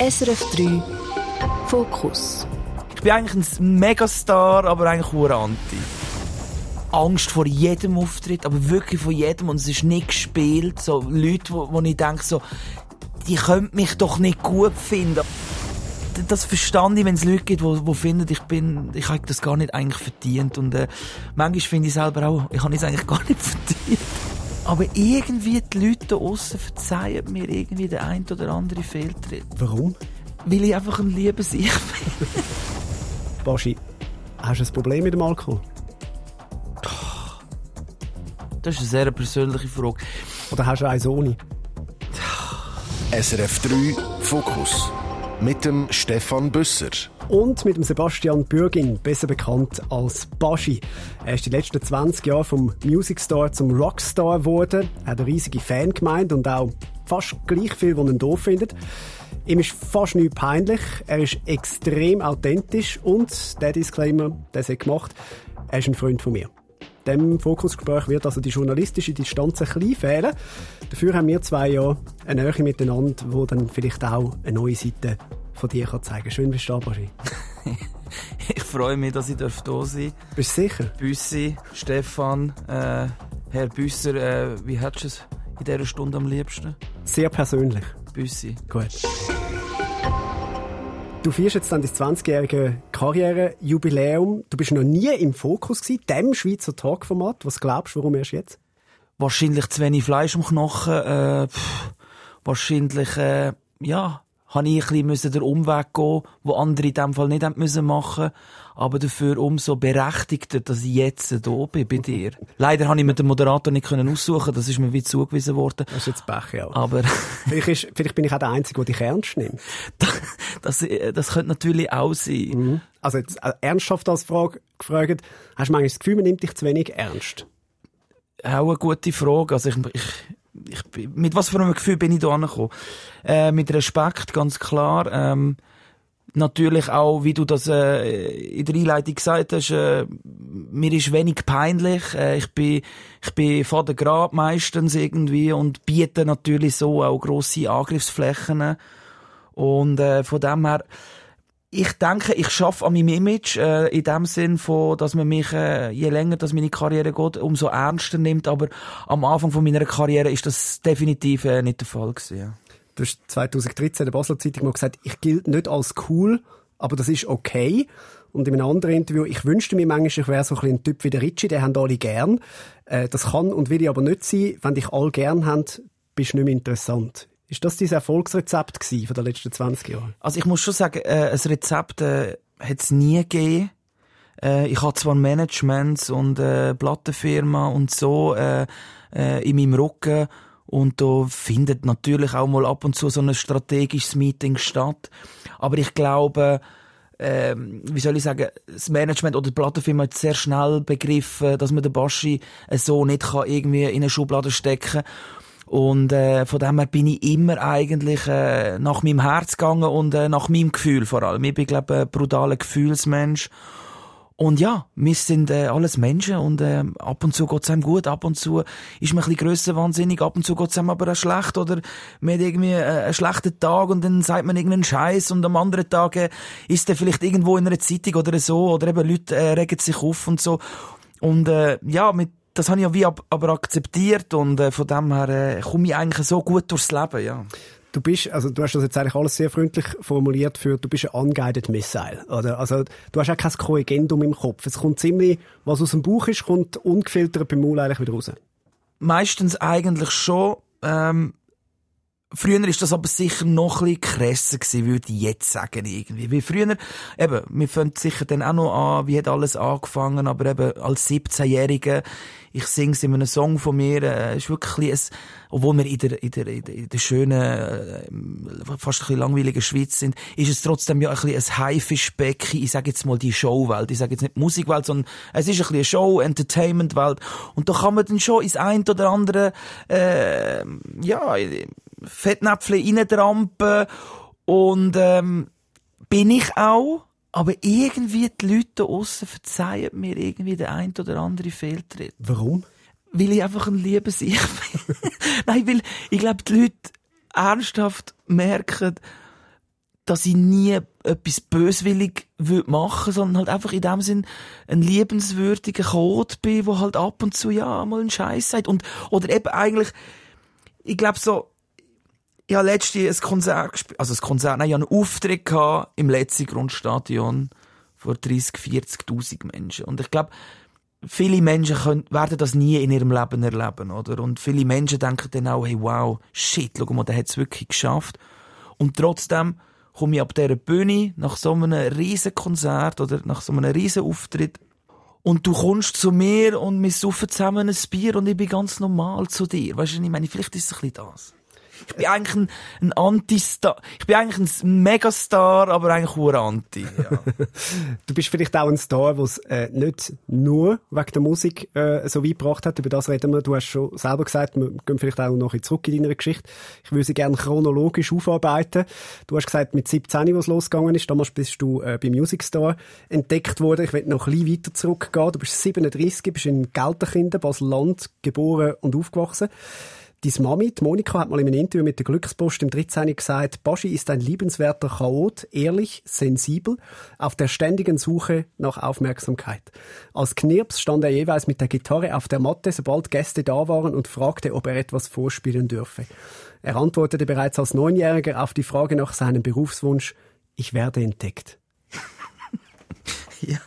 SRF 3 Fokus. Ich bin eigentlich ein Megastar, aber eigentlich nur anti. Angst vor jedem Auftritt, aber wirklich vor jedem und es ist nicht gespielt. So Leute, wo, wo ich denke, so, die können mich doch nicht gut finden. Das verstand ich, wenn es Leute gibt, die, die finden, ich bin, ich habe das gar nicht eigentlich verdient. Und äh, manchmal finde ich selber auch, ich habe es eigentlich gar nicht verdient. Aber irgendwie die Leute da aussen verzeihen mir irgendwie der ein oder andere Fehltritt. Warum? Weil ich einfach ein liebes Ich bin. Baschi, hast du ein Problem mit dem Alkohol? Das ist eine sehr persönliche Frage. Oder hast du eins ohne? SRF 3 Fokus mit dem Stefan Büsser. Und mit dem Sebastian Bürgin, besser bekannt als Baschi. Er ist die letzten 20 Jahre vom Music Star zum Rockstar geworden, Er hat eine riesige Fangemeinde und auch fast gleich viel, die ihn doof findet. Ihm ist fast nicht peinlich, er ist extrem authentisch und der Disclaimer, der er gemacht, er ist ein Freund von mir dem Fokusgespräch wird also die journalistische Distanz ein bisschen fehlen. Dafür haben wir zwei Jahre eine Nähe miteinander, wo dann vielleicht auch eine neue Seite von dir kann zeigen Schön, bist du da, Baschi. ich freue mich, dass ich da sein darf. Bist du sicher? Büssi, Stefan, äh, Herr Büsser, äh, wie hättest du es in dieser Stunde am liebsten? Sehr persönlich. Büssi. Gut. Du feierst jetzt dann das 20-jährige Karrierejubiläum. Du bist noch nie im Fokus gewesen, dem Schweizer Talkformat. Was glaubst du, warum erst jetzt? Wahrscheinlich zu wenig Fleisch am Knochen. Äh, pff, wahrscheinlich, äh, ja, habe ich ein bisschen den Umweg gehen, wo andere in diesem Fall nicht haben müssen machen aber dafür umso berechtigter, dass ich jetzt hier bin bei dir. Leider habe ich mir den Moderator nicht können aussuchen, das ist mir wie zugewiesen worden. Das ist jetzt Pech, ja. Aber vielleicht, ist, vielleicht bin ich auch der Einzige, der dich ernst nimmt. das, das könnte natürlich auch sein. Mhm. Also jetzt äh, ernsthaft als Frage gefragt, hast du manchmal das Gefühl, man nimmt dich zu wenig ernst? Auch eine gute Frage. Also ich, ich ich, mit was für einem Gefühl bin ich da angekommen? Äh, mit Respekt, ganz klar. Ähm, natürlich auch, wie du das äh, in der Einleitung gesagt hast, äh, mir ist wenig peinlich. Äh, ich bin, ich bin vor der Grab meistens irgendwie und biete natürlich so auch grosse Angriffsflächen. Und äh, von dem her, ich denke, ich schaffe an meinem Image äh, in dem Sinn von, dass man mich äh, je länger, dass meine Karriere geht, umso ernster nimmt. Aber am Anfang von meiner Karriere ist das definitiv äh, nicht der Fall gewesen. Du hast 2013 in der Basler Zeitung mal gesagt, ich gilt nicht als cool, aber das ist okay. Und in einem anderen Interview, ich wünschte mir manchmal, ich wäre so ein, ein Typ wie der Ritchie, den haben alle gern. Äh, das kann und will ich aber nicht sein. Wenn dich alle gern haben, bist du nicht mehr interessant. Ist das dein Erfolgsrezept von den letzten 20 Jahren? Also ich muss schon sagen, äh, ein Rezept äh, hat es nie gegeben. Äh, ich habe zwar Managements und äh, Plattenfirma und so äh, äh, in meinem Rücken und da findet natürlich auch mal ab und zu so ein strategisches Meeting statt. Aber ich glaube, äh, wie soll ich sagen, das Management oder die Plattenfirma hat sehr schnell begriffen, dass man den Baschi so nicht kann irgendwie in eine Schublade stecken kann. Und äh, von dem her bin ich immer eigentlich äh, nach meinem Herz gegangen und äh, nach meinem Gefühl vor allem. Ich bin, glaube ich, ein brutaler Gefühlsmensch. Und ja, wir sind äh, alles Menschen und äh, ab und zu geht's einem gut, ab und zu ist man ein bisschen grösser wahnsinnig, ab und zu geht's einem aber auch schlecht oder man hat irgendwie äh, einen schlechten Tag und dann sagt man irgendeinen Scheiß und am anderen Tag äh, ist er vielleicht irgendwo in einer Zeitung oder so oder eben Leute äh, regen sich auf und so. Und äh, ja, mit das habe ich ja wie ab, aber akzeptiert und äh, von dem her äh, komme ich eigentlich so gut durchs Leben, ja. Du bist, also du hast das jetzt eigentlich alles sehr freundlich formuliert für, du bist ein unguided Missile, oder? Also du hast auch kein Korrigendum im Kopf. Es kommt ziemlich, was aus dem Buch ist, kommt ungefiltert beim Maul eigentlich wieder raus. Meistens eigentlich schon, ähm, Früher ist das aber sicher noch ein bisschen krasser gewesen, würde ich jetzt sagen, irgendwie. Wie früher, eben, wir fangen sicher dann auch noch an, wie hat alles angefangen, aber eben als 17-Jähriger, ich singe es in einem Song von mir, äh, ist wirklich ein, obwohl wir in der, in der, in der, in der schönen, äh, fast ein bisschen langweiligen Schweiz sind, ist es trotzdem ja ein bisschen ein Haifischbecken, ich sage jetzt mal die Showwelt, ich sage jetzt nicht Musikwelt, sondern es ist ein bisschen eine Show, Entertainmentwelt, und da kann man dann schon ins ein oder andere, äh, ja, Fettnäpfchen reintrampen und ähm, bin ich auch, aber irgendwie die Leute da aussen verzeihen mir irgendwie der ein oder andere Fehltritt. Warum? Weil ich einfach ein liebes Ich bin. Nein, weil ich glaube, die Leute ernsthaft merken, dass ich nie etwas böswillig würde machen, sondern halt einfach in dem Sinn ein liebenswürdiger Code bin, wo halt ab und zu ja mal einen Scheiß sagt und oder eben eigentlich, ich glaube so, ich habe letztens ein Konzert gespielt, also ein Konzert, nein, ich hatte einen Auftritt gehabt im letzten Grundstadion vor 30, 40.000 Menschen und ich glaube, viele Menschen können, werden das nie in ihrem Leben erleben, oder? Und viele Menschen denken dann auch, hey, wow, shit, schau mal, der hat es wirklich geschafft. Und trotzdem komme ich ab dieser Bühne nach so einem riesen Konzert oder nach so einem riesen Auftritt und du kommst zu mir und wir saufen zusammen ein Bier und ich bin ganz normal zu dir. Weißt du, ich meine, vielleicht ist es ein bisschen das. Ich bin eigentlich ein, ein Anti-Star. Ich bin eigentlich ein Megastar, aber eigentlich nur Anti. Ja. du bist vielleicht auch ein Star, der es äh, nicht nur wegen der Musik äh, so weit gebracht hat. Über das reden wir. Du hast schon selber gesagt, wir gehen vielleicht auch noch zurück in deiner Geschichte. Ich würde sie gerne chronologisch aufarbeiten. Du hast gesagt, mit 17, wo es losgegangen ist, damals bist du äh, beim Music Store entdeckt worden. Ich will noch ein bisschen weiter zurückgehen. Du bist 37, bist in Gelterkinden, Basel-Land, geboren und aufgewachsen. Deine Mami, die Monika, hat mal in einem Interview mit der Glückspost im 13. gesagt, Baschi ist ein liebenswerter Chaot, ehrlich, sensibel, auf der ständigen Suche nach Aufmerksamkeit. Als Knirps stand er jeweils mit der Gitarre auf der Matte, sobald Gäste da waren und fragte, ob er etwas vorspielen dürfe. Er antwortete bereits als Neunjähriger auf die Frage nach seinem Berufswunsch, ich werde entdeckt. ja.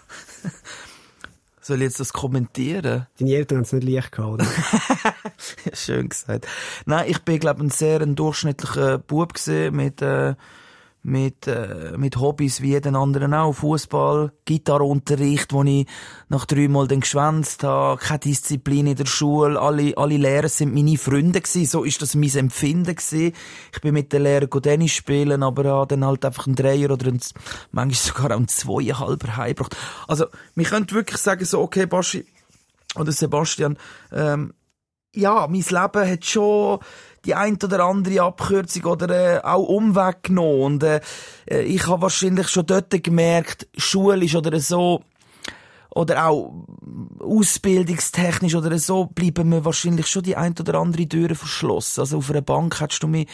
Soll ich jetzt das kommentieren? Deine Eltern haben es nicht leicht gehabt, oder? Schön gesagt. Nein, ich bin, glaube ein sehr ein durchschnittlicher Bub mit, äh, mit, äh, mit Hobbys wie jeden anderen auch. Fußball, Gitarreunterricht, wo ich nach dreimal dann geschwänzt habe, keine Disziplin in der Schule, alle, alle Lehrer sind meine Freunde gewesen, so ist das mein Empfinden gewesen. Ich bin mit den Lehrern Tennis spielen, aber habe dann halt einfach einen Dreier oder einen, manchmal sogar auch einen Zweieinhalber heimgebracht. Also, wir können wirklich sagen so, okay, Baschi, oder Sebastian, ähm, ja, mein Leben hat schon die ein oder andere Abkürzung oder äh, auch Umweg genommen. Und äh, äh ich habe wahrscheinlich schon dort gemerkt, schulisch oder so, oder auch ausbildungstechnisch oder so, bleiben mir wahrscheinlich schon die ein oder andere Türe verschlossen. Also auf einer Bank hättest du mich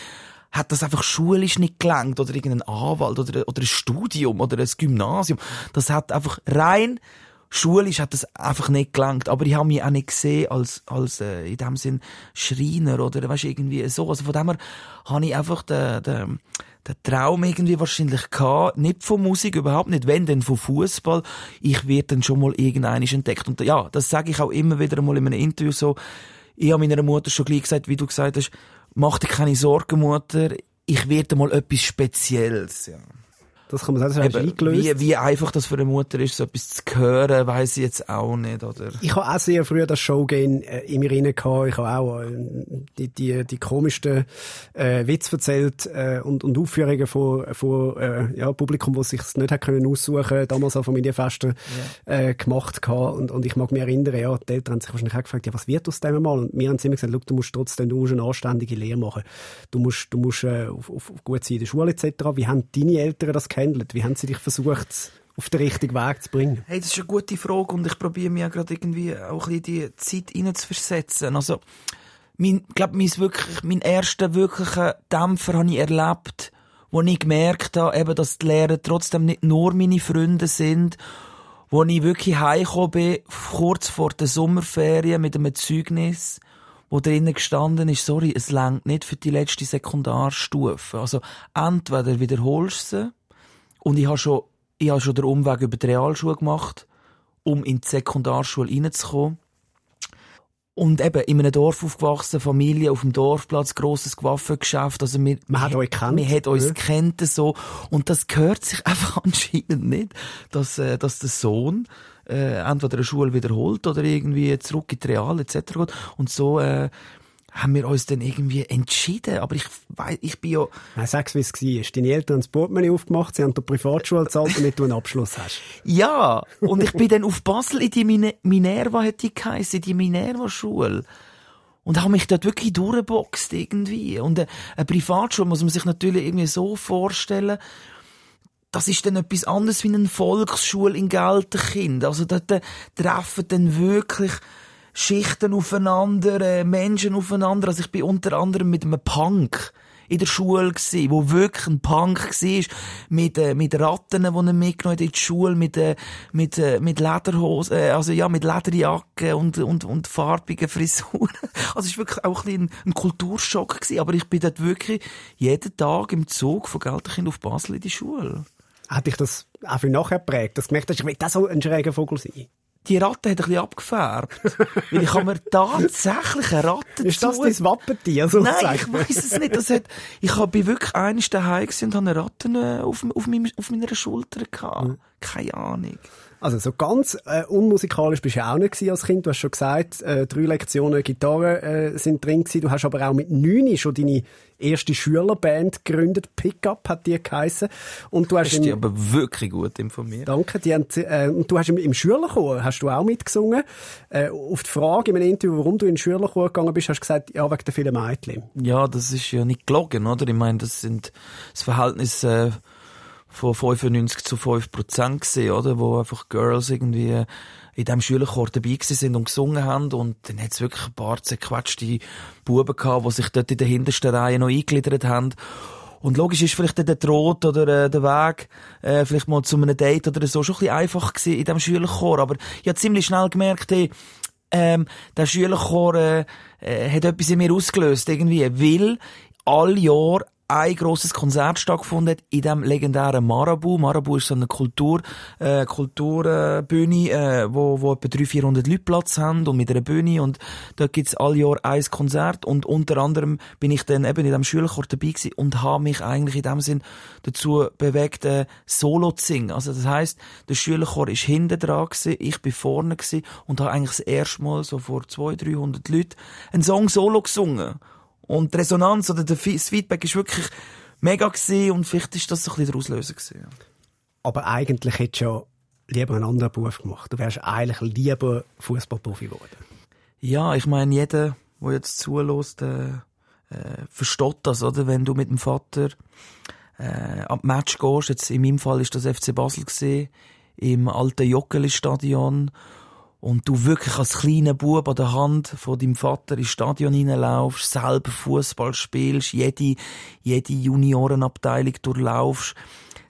hat das einfach schulisch nicht gelangt oder irgendein Anwalt oder, oder ein Studium oder ein Gymnasium. Das hat einfach rein schulisch hat das einfach nicht gelangt. Aber ich habe mich auch nicht gesehen als, als äh, in dem Sinn Schreiner oder weißt, irgendwie so. Also von dem her habe ich einfach den, den, den Traum irgendwie wahrscheinlich gehabt. Nicht von Musik, überhaupt nicht. Wenn, denn von Fußball. Ich werde dann schon mal irgendeinisch entdeckt. Und ja, das sage ich auch immer wieder mal in einem Interview so. Ich habe meiner Mutter schon gleich gesagt, wie du gesagt hast, mach dir keine Sorgen, Mutter. Ich werde mal etwas Spezielles, ja. Das kann man sagen, das hast Eben, eingelöst. Wie, wie einfach das für eine Mutter ist, so etwas zu hören, weiss ich jetzt auch nicht, oder? Ich habe auch sehr früh das Showgame äh, in mir rein gehabt. Ich habe auch äh, die, die, die komischsten äh, Witze erzählt äh, und, und Aufführungen von, von äh, ja, Publikum, das sich nicht hat können aussuchen damals an Familienfesten ja. äh, gemacht gehabt. Und, und ich mag mich erinnern, ja, die Eltern haben sich wahrscheinlich auch gefragt, ja, was wird aus dem mal? Und wir haben immer gesagt, du musst trotzdem, du musst eine anständige Lehre machen. Du musst, du musst äh, auf, auf, auf gut sein in der Schule etc. Wie haben deine Eltern das gehandelt? Wie haben sie dich versucht, auf den richtigen Weg zu bringen? Hey, das ist eine gute Frage und ich probiere mir ja gerade irgendwie auch ein bisschen die Zeit hineinzuversetzen. Also, mein, glaub, mein wirklich, mein erster wirklicher Dämpfer habe ich erlebt, wo ich gemerkt habe, eben, dass die Lehrer trotzdem nicht nur meine Freunde sind, wo ich wirklich heimgekommen bin, kurz vor der Sommerferien mit einem Zeugnis, wo drinnen gestanden ist, sorry, es längt nicht für die letzte Sekundarstufe. Also, entweder wiederholst du sie, und ich habe schon, ich habe schon den Umweg über die Realschule gemacht, um in die Sekundarschule reinzukommen. Und eben in einem Dorf aufgewachsen, Familie auf dem Dorfplatz, grosses Waffengeschäft. Also wir, man hat euch kennt. Man hat uns ja. kennt so. Und das gehört sich einfach anscheinend nicht, dass, äh, dass der Sohn äh, entweder eine Schule wiederholt oder irgendwie zurück in die Real etc. geht. Und so äh, haben wir uns dann irgendwie entschieden. Aber ich weiß, ich bin ja... Nein, sag's, wie es war. Deine Eltern haben das Portemonnaie aufgemacht, sie haben die Privatschule gezahlt, damit du einen Abschluss hast. Ja, und ich bin dann auf Basel in die Mine Minerva, hat die geheißen, die Minerva-Schule. Und habe mich dort wirklich durchgeboxt irgendwie. Und eine, eine Privatschule muss man sich natürlich irgendwie so vorstellen, das ist dann etwas anderes wie eine Volksschule in Gelterkind. Also dort treffen dann wirklich Schichten aufeinander, äh, Menschen aufeinander. Also ich bin unter anderem mit einem Punk in der Schule gewesen, wo wirklich ein Punk war, mit, äh, mit Ratten, die er mitgenommen hat in die Schule, mit, äh, mit, äh, mit Lederhosen, äh, also ja, mit Lederjacken und, und, und farbigen Frisuren. Also es war wirklich auch ein, bisschen ein, Kulturschock gewesen, aber ich bin dort wirklich jeden Tag im Zug von Gelterkind auf Basel in die Schule. Hat dich das auch für nachher geprägt, dass du gemerkt hast, ich will auch so ein schräger Vogel sein? Die Ratte hat ein bisschen abgefärbt. Weil ich habe mir tatsächlich eine Ratte Ist das dein Wappentier? So Nein, ich weiß es nicht. Das hat, ich bin wirklich eines daheim und habe eine Ratte äh, auf, auf, meinem, auf meiner Schulter gehabt. Mhm. Keine Ahnung. Also so ganz äh, unmusikalisch bist du auch nicht als Kind. Du hast schon gesagt, äh, drei Lektionen Gitarre äh, sind drin gewesen. Du hast aber auch mit neun schon deine erste Schülerband gegründet. Pickup hat die geheissen. Und du hast, hast dich aber wirklich gut informiert. Danke. Die haben, äh, und du hast im, im Schülerchor hast du auch mitgesungen. Äh, auf die Frage in einem Interview, warum du in den Schülerchor gegangen bist, hast du gesagt, ja, wegen der vielen Mädchen. Ja, das ist ja nicht gelogen, oder? Ich meine, das sind das Verhältnis... Äh von 95 zu 5 Prozent gesehen, oder? Wo einfach Girls irgendwie in diesem Schülerchor dabei sind und gesungen haben. Und dann hat es wirklich ein paar zerquetschte Buben gehabt, die sich dort in der hintersten Reihe noch eingegliedert haben. Und logisch ist vielleicht der Trot oder äh, der Weg äh, vielleicht mal zu einem Date oder so schon ein bisschen einfach gewesen in diesem Schülerchor. Aber ich habe ziemlich schnell gemerkt, hey, ähm, der Schülerchor äh, äh, hat etwas in mir ausgelöst, irgendwie, weil all Jahr ein grosses Konzert stattgefunden in dem legendären Marabu. Marabu ist so eine Kultur, äh, Kulturbühne, äh, wo, wo etwa 300, 400 Leute Platz haben und mit einer Bühne und da gibt's all Jahr ein Konzert und unter anderem bin ich dann eben in dem Schülerchor dabei gewesen und habe mich eigentlich in dem Sinn dazu bewegt, äh, Solo zu singen. Also das heisst, der Schülerchor ist hinten dran gewesen, ich bin vorne gewesen und habe eigentlich das erste Mal so vor 200, 300 Leuten einen Song Solo gesungen. Und die Resonanz oder das Feedback ist wirklich mega gewesen und vielleicht ist das so ein bisschen der Auslöser gewesen. Aber eigentlich hättest du ja lieber einen anderen Beruf gemacht. Du wärst eigentlich lieber Fußballprofi geworden. Ja, ich meine, jeder, der jetzt zulässt, äh, äh, versteht das, oder? Wenn du mit dem Vater äh, am Match gehst, jetzt in meinem Fall ist das FC Basel gesehen, im alten Joggeli-Stadion und du wirklich als kleiner Bub an der Hand von deinem Vater ins Stadion hineinlaufst, selber Fußball spielst, jede, jede Juniorenabteilung durchlaufst,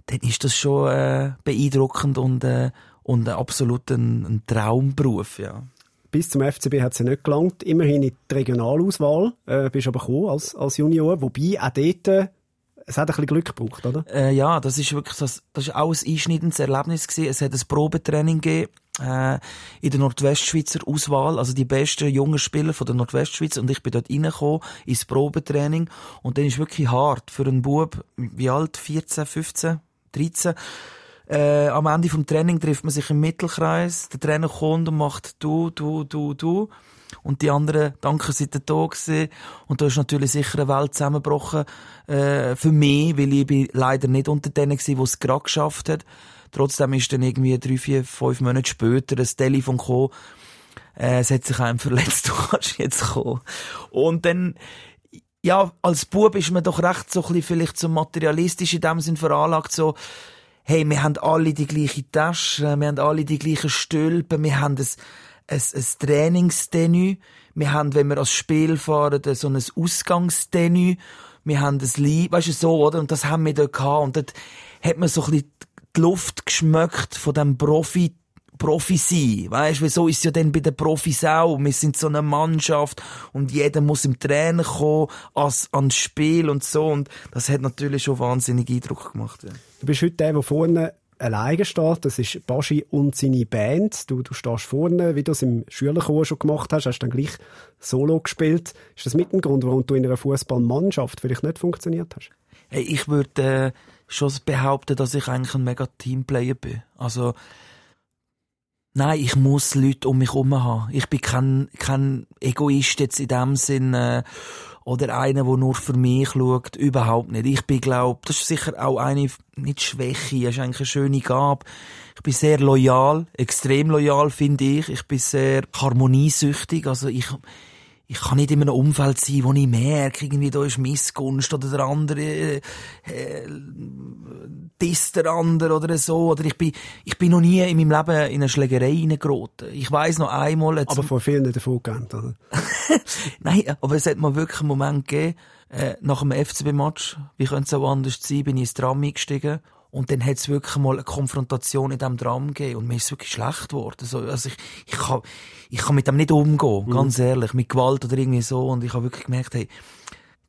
dann ist das schon äh, beeindruckend und, äh, und absolut ein, ein Traumberuf, ja. Bis zum FCB hat es ja nicht gelangt. Immerhin in die Regionalauswahl äh, bist aber gekommen als, als Junior. Wobei auch dort äh, es hat ein bisschen Glück gebraucht, oder? Äh, ja, das ist wirklich das, das ist auch ein einschneidendes Erlebnis gewesen. Es hat ein Probetraining gegeben, äh, in der Nordwestschweizer Auswahl, also die besten jungen Spieler von der Nordwestschweiz und ich bin dort reingekommen ins Probetraining und dann ist wirklich hart für einen Bub, wie alt? 14, 15, 13. Äh, am Ende vom Training trifft man sich im Mittelkreis, der Trainer kommt und macht du, du, du, du und die anderen, danke, sind da gewesen. Und da ist natürlich sicher eine Welt zusammengebrochen, äh, für mich, weil ich bin leider nicht unter denen gewesen, die es gerade geschafft hat. Trotzdem ist dann irgendwie drei, vier, fünf Monate später ein Telefon gekommen, äh, es hat sich einem verletzt, du kannst jetzt kommen. Und dann, ja, als Bub ist man doch recht so ein bisschen vielleicht so materialistisch in dem Sinn veranlagt, so, hey, wir haben alle die gleiche Tasche, wir haben alle die gleichen Stülpen, wir haben das, ein, ein Trainingstenue. Wir haben, wenn wir als Spiel fahren, so ein Ausgangstenue. Wir haben ein Lieb, weißt du, so, oder? Und das haben wir da gehabt. Und dort hat man so ein bisschen die Luft geschmeckt von dem Profi, Profi sein. Weißt du, so ist es ja dann bei den Profis auch. Wir sind so eine Mannschaft und jeder muss im Trainer kommen, als, ans Spiel und so. Und das hat natürlich schon wahnsinnig Eindruck gemacht. Ja. Du bist heute der, der vorne alleine steht. Das ist Baschi und seine Band. Du, du stehst vorne, wie du es im Schülerchor schon gemacht hast, hast dann gleich Solo gespielt. Ist das mit dem Grund, warum du in einer Fußballmannschaft vielleicht nicht funktioniert hast? Hey, ich würde äh, schon behaupten, dass ich eigentlich ein mega Teamplayer bin. Also Nein, ich muss Leute um mich herum haben. Ich bin kein, kein Egoist jetzt in dem Sinn, äh, oder einer, der nur für mich schaut. Überhaupt nicht. Ich bin, glaub, das ist sicher auch eine, nicht Schwäche, das ist eigentlich eine schöne Gabe. Ich bin sehr loyal, extrem loyal, finde ich. Ich bin sehr harmoniesüchtig, also ich, ich kann nicht in einem Umfeld sein, wo ich merke, irgendwie da ist Missgunst oder der andere äh, äh, disst der andere oder so. Oder ich bin, ich bin noch nie in meinem Leben in eine Schlägerei reingeraten. Ich weiss noch einmal... Aber vor vielen davon gerannt, oder? Nein, aber es hat mal wirklich einen Moment gegeben, äh, nach dem FCB-Match, wie könnte es auch anders sein, bin ich ins Tram eingestiegen und dann hat es wirklich mal eine Konfrontation in diesem Tram gegeben und mir ist es wirklich schlecht geworden. Also, also ich, ich, kann, ich kann mit dem nicht umgehen, mhm. ganz ehrlich, mit Gewalt oder irgendwie so und ich habe wirklich gemerkt, hey,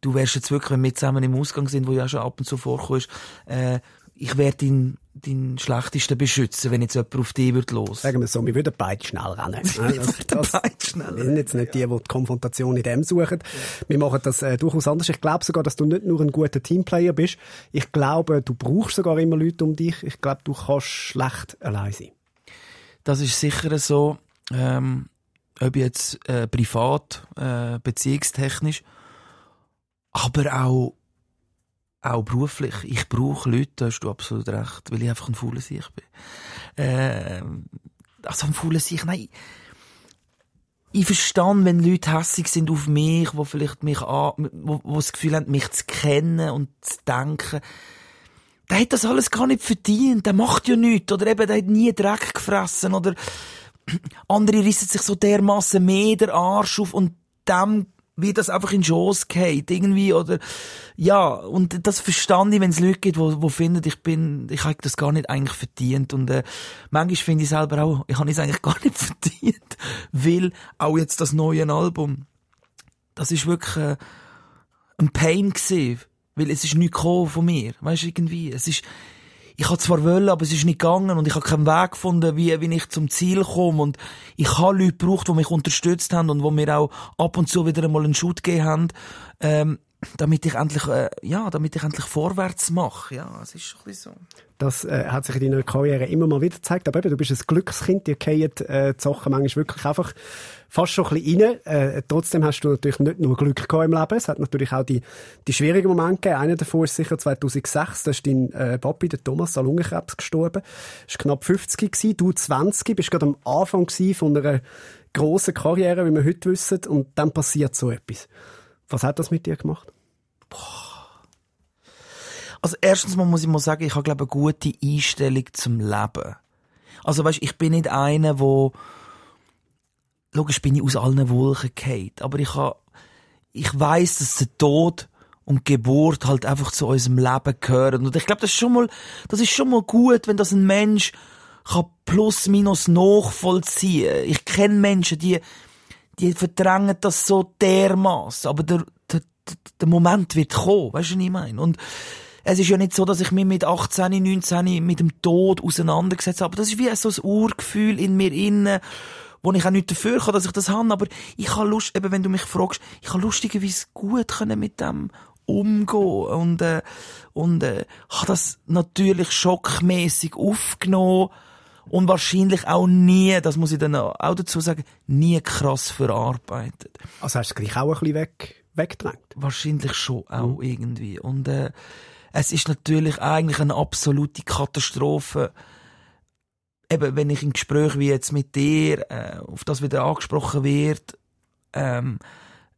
du wärst jetzt wirklich, wenn wir zusammen im Ausgang sind, wo ja schon ab und zu vorkommst, äh, ich werde ihn deinen Schlechtesten beschützen, wenn jetzt jemand auf dich wird los. Sagen wir so, wir würden beide schnell rennen. das, das, beide schnell wir sind jetzt nicht die, die die Konfrontation in dem suchen. Wir machen das äh, durchaus anders. Ich glaube sogar, dass du nicht nur ein guter Teamplayer bist. Ich glaube, du brauchst sogar immer Leute um dich. Ich glaube, du kannst schlecht allein sein. Das ist sicher so. Ähm, ob jetzt äh, privat, äh, beziehungstechnisch, aber auch auch beruflich. Ich brauche Leute, da hast du absolut recht, weil ich einfach ein fauler Sieg bin. Äh, also ein fauler Sieg, nein. Ich verstehe, wenn Leute hässig sind auf mich, wo vielleicht mich an, wo, wo das Gefühl haben, mich zu kennen und zu denken, der hat das alles gar nicht verdient, der macht ja nichts, oder eben, der hat nie Dreck gefressen, oder andere rissen sich so dermaßen mehr der Arsch auf und dem wie das einfach in Schoß geht, irgendwie, oder, ja, und das verstand ich, wenn es Leute gibt, wo, wo finden, ich bin, ich habe das gar nicht eigentlich verdient, und, äh, manchmal finde ich selber auch, ich habe es eigentlich gar nicht verdient, weil auch jetzt das neue Album, das ist wirklich, äh, ein Pain gewesen, weil es ist nichts von mir, weißt du, irgendwie, es ist, ich habe zwar wollen, aber es ist nicht gegangen und ich habe keinen Weg gefunden, wie, wie ich zum Ziel komme. Und ich habe Leute gebraucht, die mich unterstützt haben und wo mir auch ab und zu wieder einmal einen Shoot gegeben haben, ähm, damit ich endlich, äh, ja, damit ich endlich vorwärts mache. Ja, es ist ein bisschen so. Das äh, hat sich in deiner Karriere immer mal wieder gezeigt. Aber eben, du bist ein Glückskind, dir fallen äh, die Sachen manchmal wirklich einfach fast schon ein bisschen rein. Äh, trotzdem hast du natürlich nicht nur Glück gehabt im Leben. Es hat natürlich auch die, die schwierigen Momente gegeben. Einer davon ist sicher 2006. Da ist dein äh, Papi, der Thomas, an Lungenkrebs gestorben. War knapp 50 gewesen, du 20. Bist gerade am Anfang von einer grossen Karriere, wie wir heute wissen. Und dann passiert so etwas. Was hat das mit dir gemacht? Boah. Also erstens mal muss ich mal sagen, ich habe glaube eine gute Einstellung zum Leben. Also weißt, ich bin nicht einer, wo logisch bin ich aus allen Wolken gefallen, aber ich habe ich weiß, dass der Tod und Geburt halt einfach zu unserem Leben gehören und ich glaube, das ist schon mal das ist schon mal gut, wenn das ein Mensch kann plus minus nachvollziehen. Ich kenne Menschen, die die verdrängen das so dermaßen, aber der, der, der Moment wird kommen, weißt du, was ich meine? Und es ist ja nicht so, dass ich mich mit 18, 19 mit dem Tod auseinandergesetzt habe. Das ist wie so ein Urgefühl in mir innen, wo ich auch nicht dafür kann, dass ich das habe. Aber ich habe Lust, eben wenn du mich fragst, ich habe lustigerweise gut können mit dem umgehen und äh, und äh, habe das natürlich schockmäßig aufgenommen und wahrscheinlich auch nie, das muss ich dann auch dazu sagen, nie krass verarbeitet. Also hast du gleich auch ein bisschen weg, weggedrängt? Wahrscheinlich schon auch mhm. irgendwie. Und äh, es ist natürlich eigentlich eine absolute Katastrophe. Eben, wenn ich in Gespräch wie jetzt mit dir, äh, auf das wieder angesprochen wird, ähm,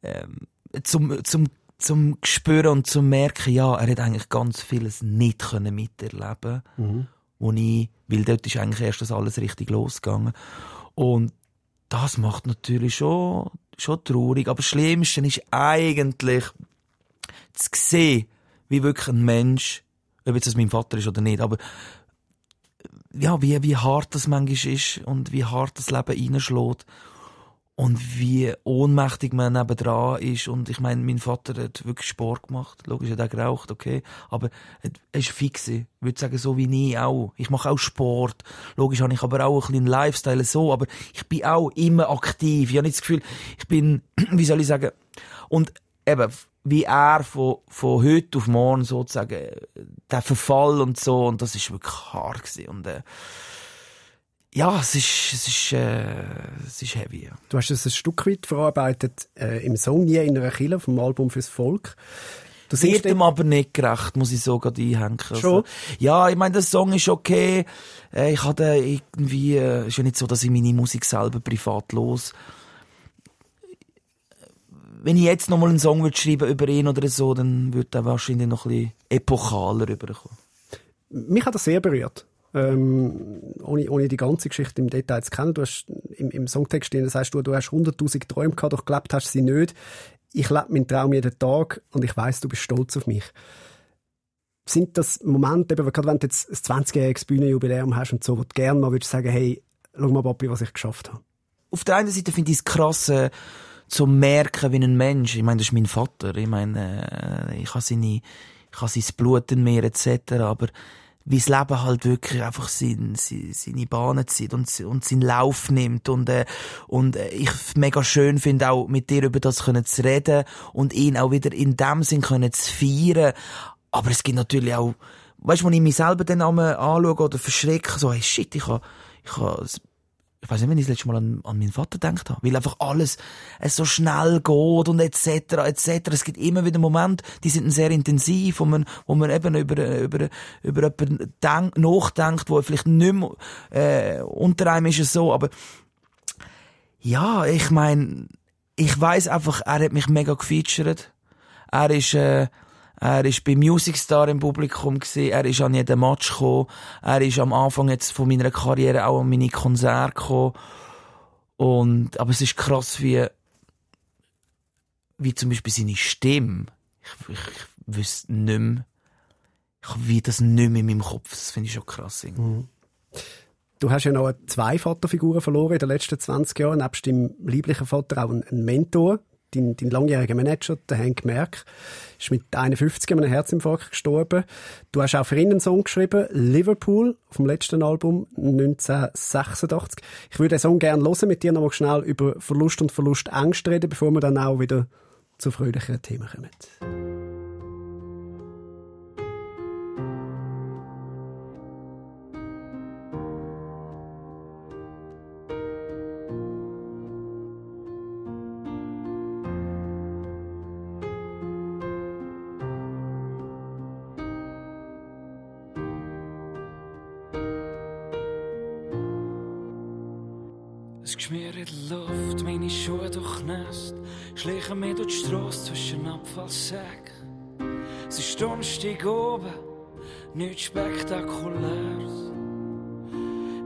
ähm, zum, zum, zum spüren und zum merken, ja, er hat eigentlich ganz vieles nicht können miterleben, mhm. Wo ich, weil dort ist eigentlich erst das alles richtig losgegangen. Und das macht natürlich schon, schon traurig. Aber das Schlimmste ist eigentlich zu sehen, wie wirklich ein Mensch, ob jetzt das mein Vater ist oder nicht, aber ja, wie, wie hart das manchmal ist und wie hart das Leben reinschlägt und wie ohnmächtig man nebendran ist. Und ich meine, mein Vater hat wirklich Sport gemacht. Logisch, hat er geraucht, okay. Aber er ist fix. Ich würde sagen, so wie ich auch. Ich mache auch Sport. Logisch habe ich aber auch ein bisschen Lifestyle so. Aber ich bin auch immer aktiv. Ich habe nicht das Gefühl, ich bin, wie soll ich sagen, und eben, wie er von, von heute auf morgen sozusagen, der Verfall und so, und das ist wirklich hart gewesen. Und, äh, ja, es ist, es ist, äh, es ist heavy. Ja. Du hast es ein Stück weit verarbeitet äh, im Song «Nie in einer Kille» vom Album «Fürs Volk». Du Wird ihm aber nicht gerecht, muss ich so gerade einhängen. Also, ja, ich meine, der Song ist okay. Äh, ich hatte irgendwie, äh, ist ja nicht so, dass ich meine Musik selber privat los wenn ich jetzt nochmal einen Song würde schreiben über ihn oder so, dann würde er wahrscheinlich noch ein bisschen epochaler rüberkommen. Mich hat das sehr berührt. Ähm, ohne, ohne die ganze Geschichte im Detail zu kennen. Du hast im, im Songtext stehen, das heißt, du, du hast 100.000 Träume gehabt, doch gelebt hast sie nicht. Ich lebe meinen Traum jeden Tag und ich weiß, du bist stolz auf mich. Sind das Momente, eben, gerade wenn du jetzt ein 20-jähriges Bühnenjubiläum hast und so, wo du gerne mal würdest sagen, hey, schau mal, Papi, was ich geschafft habe? Auf der einen Seite finde ich es krass, äh, zu merken, wie ein Mensch, ich meine, das ist mein Vater, ich meine, äh, ich habe seine, ich habe sein Blut in mir, etc., aber wie das Leben halt wirklich einfach sein, sein, seine Bahnen zieht und, und seinen Lauf nimmt. Und, äh, und äh, ich mega schön finde auch mit dir über das können zu reden und ihn auch wieder in dem Sinn können zu feiern, aber es gibt natürlich auch, weißt du, wenn ich mich selber dann anschaue oder verschrecke, so, hey, shit, ich habe, ich habe ich weiß nicht, wenn ich das letzte Mal an, an meinen Vater gedacht habe, weil einfach alles es so schnell geht und etc. etc. Es gibt immer wieder Momente, die sind sehr intensiv, wo man, wo man eben über über über jemanden denk, nachdenkt, wo vielleicht nicht mehr äh, unter einem ist es so, aber ja, ich meine, ich weiß einfach, er hat mich mega gefeatured. Er ist äh, er ist bei Music Star im Publikum gewesen. Er ist an jeden Match gekommen. Er ist am Anfang jetzt von meiner Karriere auch an meine Konzerte gekommen. Und, aber es ist krass, wie, wie zum Beispiel seine Stimme. Ich, ich, ich wüsste nicht mehr, ich wie das nicht mehr in meinem Kopf. Das finde ich schon krass. Mhm. Du hast ja noch zwei Vaterfiguren verloren in den letzten 20 Jahren. Nebst deinem lieblichen Vater auch einen Mentor, dein, dein langjähriger Manager, der Hank Merck, ist mit 51 an einem Herzinfarkt gestorben. Du hast auch für ihn einen Song geschrieben, Liverpool, vom letzten Album 1986. Ich würde den Song gerne hören, mit dir noch schnell über Verlust und Verlustängste reden, bevor wir dann auch wieder zu fröhlicheren Themen kommen. Nichts Spektakuläres.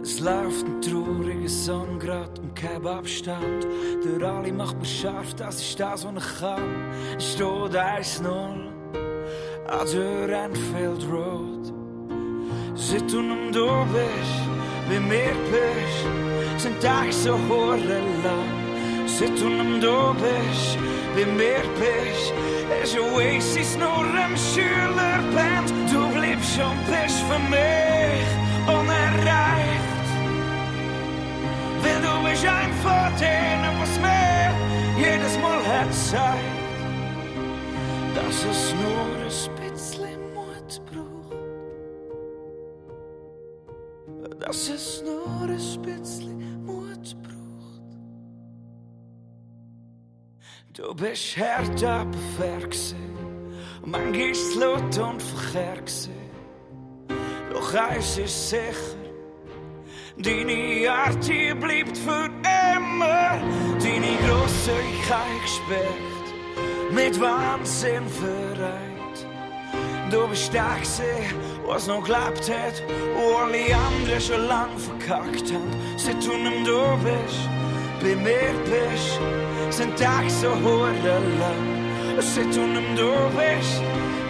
Es läuft ein trauriger Song grad um keinen Abstand. Durch alle macht man scharf, das ist das, was ich kann. Es steht 1-0 an der Enfield Road. Seit du nicht da bist, wie mir bist, sind Tage so hohe lang. Seit du nicht da bist, wie mir bist, ist Oasis nur ein Schülerband. Du bleibst und bist für mich unerreicht. Weil du bist ein von denen, was mir jedes Mal hat zeigt, dass es nur ein bisschen Mut braucht. Dass es nur ein bisschen Mut braucht. Du bist hart aber fair gewesen. Und manchmal ist laut und verkehr gewesen. Doch eins ist sicher, deine Art bleibt für immer. Deine Grosszügigkeit gesperrt, mit Wahnsinn vereint. Du bist der gewesen, was noch gelebt hat, wo alle anderen schon lang verkackt haben. Seit du nicht da bist, bei mir bist, sind Tage so lang. Seit du nicht da bist,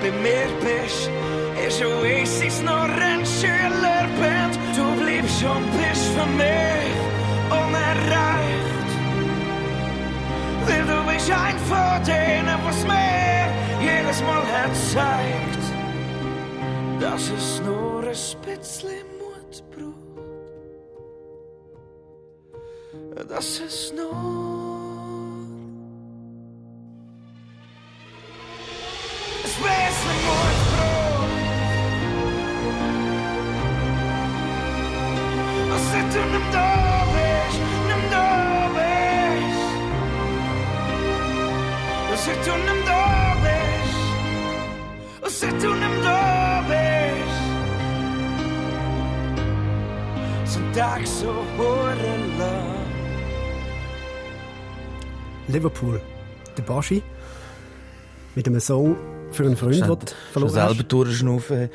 bei mir bist, ist Oasis nur ein Schülerband. Du bleibst und bist für mich unerreicht. Weil du bist ein von denen, was mir jedes Mal hat zeigt, dass es nur ein bisschen das ist nur Liverpool der Baschi. Mit einem Song für einen Freund, den du verloren selber hast. durchschnaufen.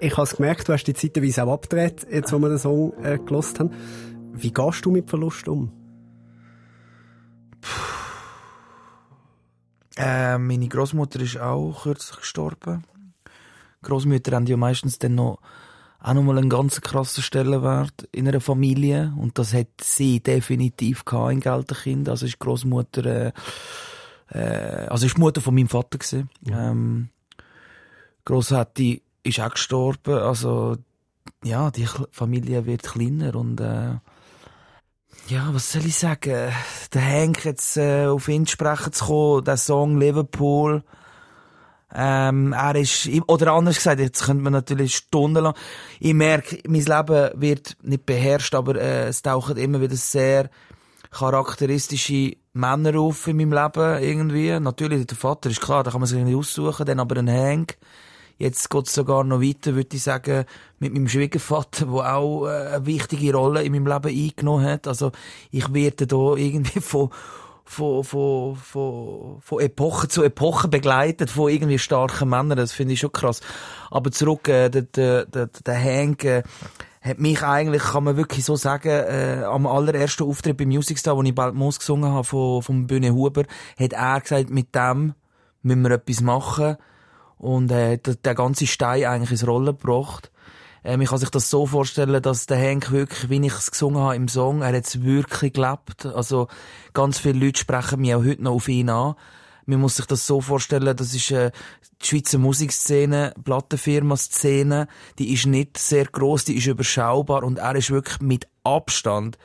Ich habe es gemerkt, du hast die zeitweise auch abgedreht, jetzt wo wir den Song äh, gelost haben. Wie gehst du mit Verlust um? Äh, meine Großmutter ist auch kürzlich gestorben. Großmütter haben ja meistens dann noch auch nochmal einen ganz krassen Stellenwert in einer Familie. Und das hat sie definitiv gehabt in Gelterkind. Also ist Großmutter, äh, äh, also ist die Mutter von meinem Vater gewesen. Ähm, Großhätti ist auch gestorben. Also, ja, die Familie wird kleiner und, äh, ja, was soll ich sagen? Der Henk jetzt äh, auf ihn sprechen zu kommen, der Song Liverpool. Ähm, er ist, oder anders gesagt, jetzt könnte man natürlich stundenlang, ich merke, mein Leben wird nicht beherrscht, aber äh, es tauchen immer wieder sehr charakteristische Männer auf in meinem Leben irgendwie. Natürlich, der Vater ist klar, da kann man sich nicht aussuchen, dann aber ein Hank. Jetzt geht sogar noch weiter, würde ich sagen, mit meinem Schwiegervater, der auch äh, eine wichtige Rolle in meinem Leben eingenommen hat. Also ich werde da irgendwie von, von, von, von, von Epoche zu Epoche begleitet, von irgendwie starken Männern. Das finde ich schon krass. Aber zurück, äh, der, der, der, der Hank, äh, hat mich eigentlich, kann man wirklich so sagen, äh, am allerersten Auftritt beim Music Star, wo ich bald Moos gesungen habe, von, vom Bühne Huber, hat er gesagt, mit dem müssen wir etwas machen. Und äh, der, der ganze Stein eigentlich ins Rollen gebracht. Ähm, ich kann sich das so vorstellen, dass der Hank wirklich, wie ich es gesungen habe im Song, er hat es wirklich gelebt. Also ganz viele Leute sprechen mich auch heute noch auf ihn an. Man muss sich das so vorstellen, das ist äh, die Schweizer Musikszene, Plattenfirma-Szene, die ist nicht sehr groß, die ist überschaubar und er ist wirklich mit Abstand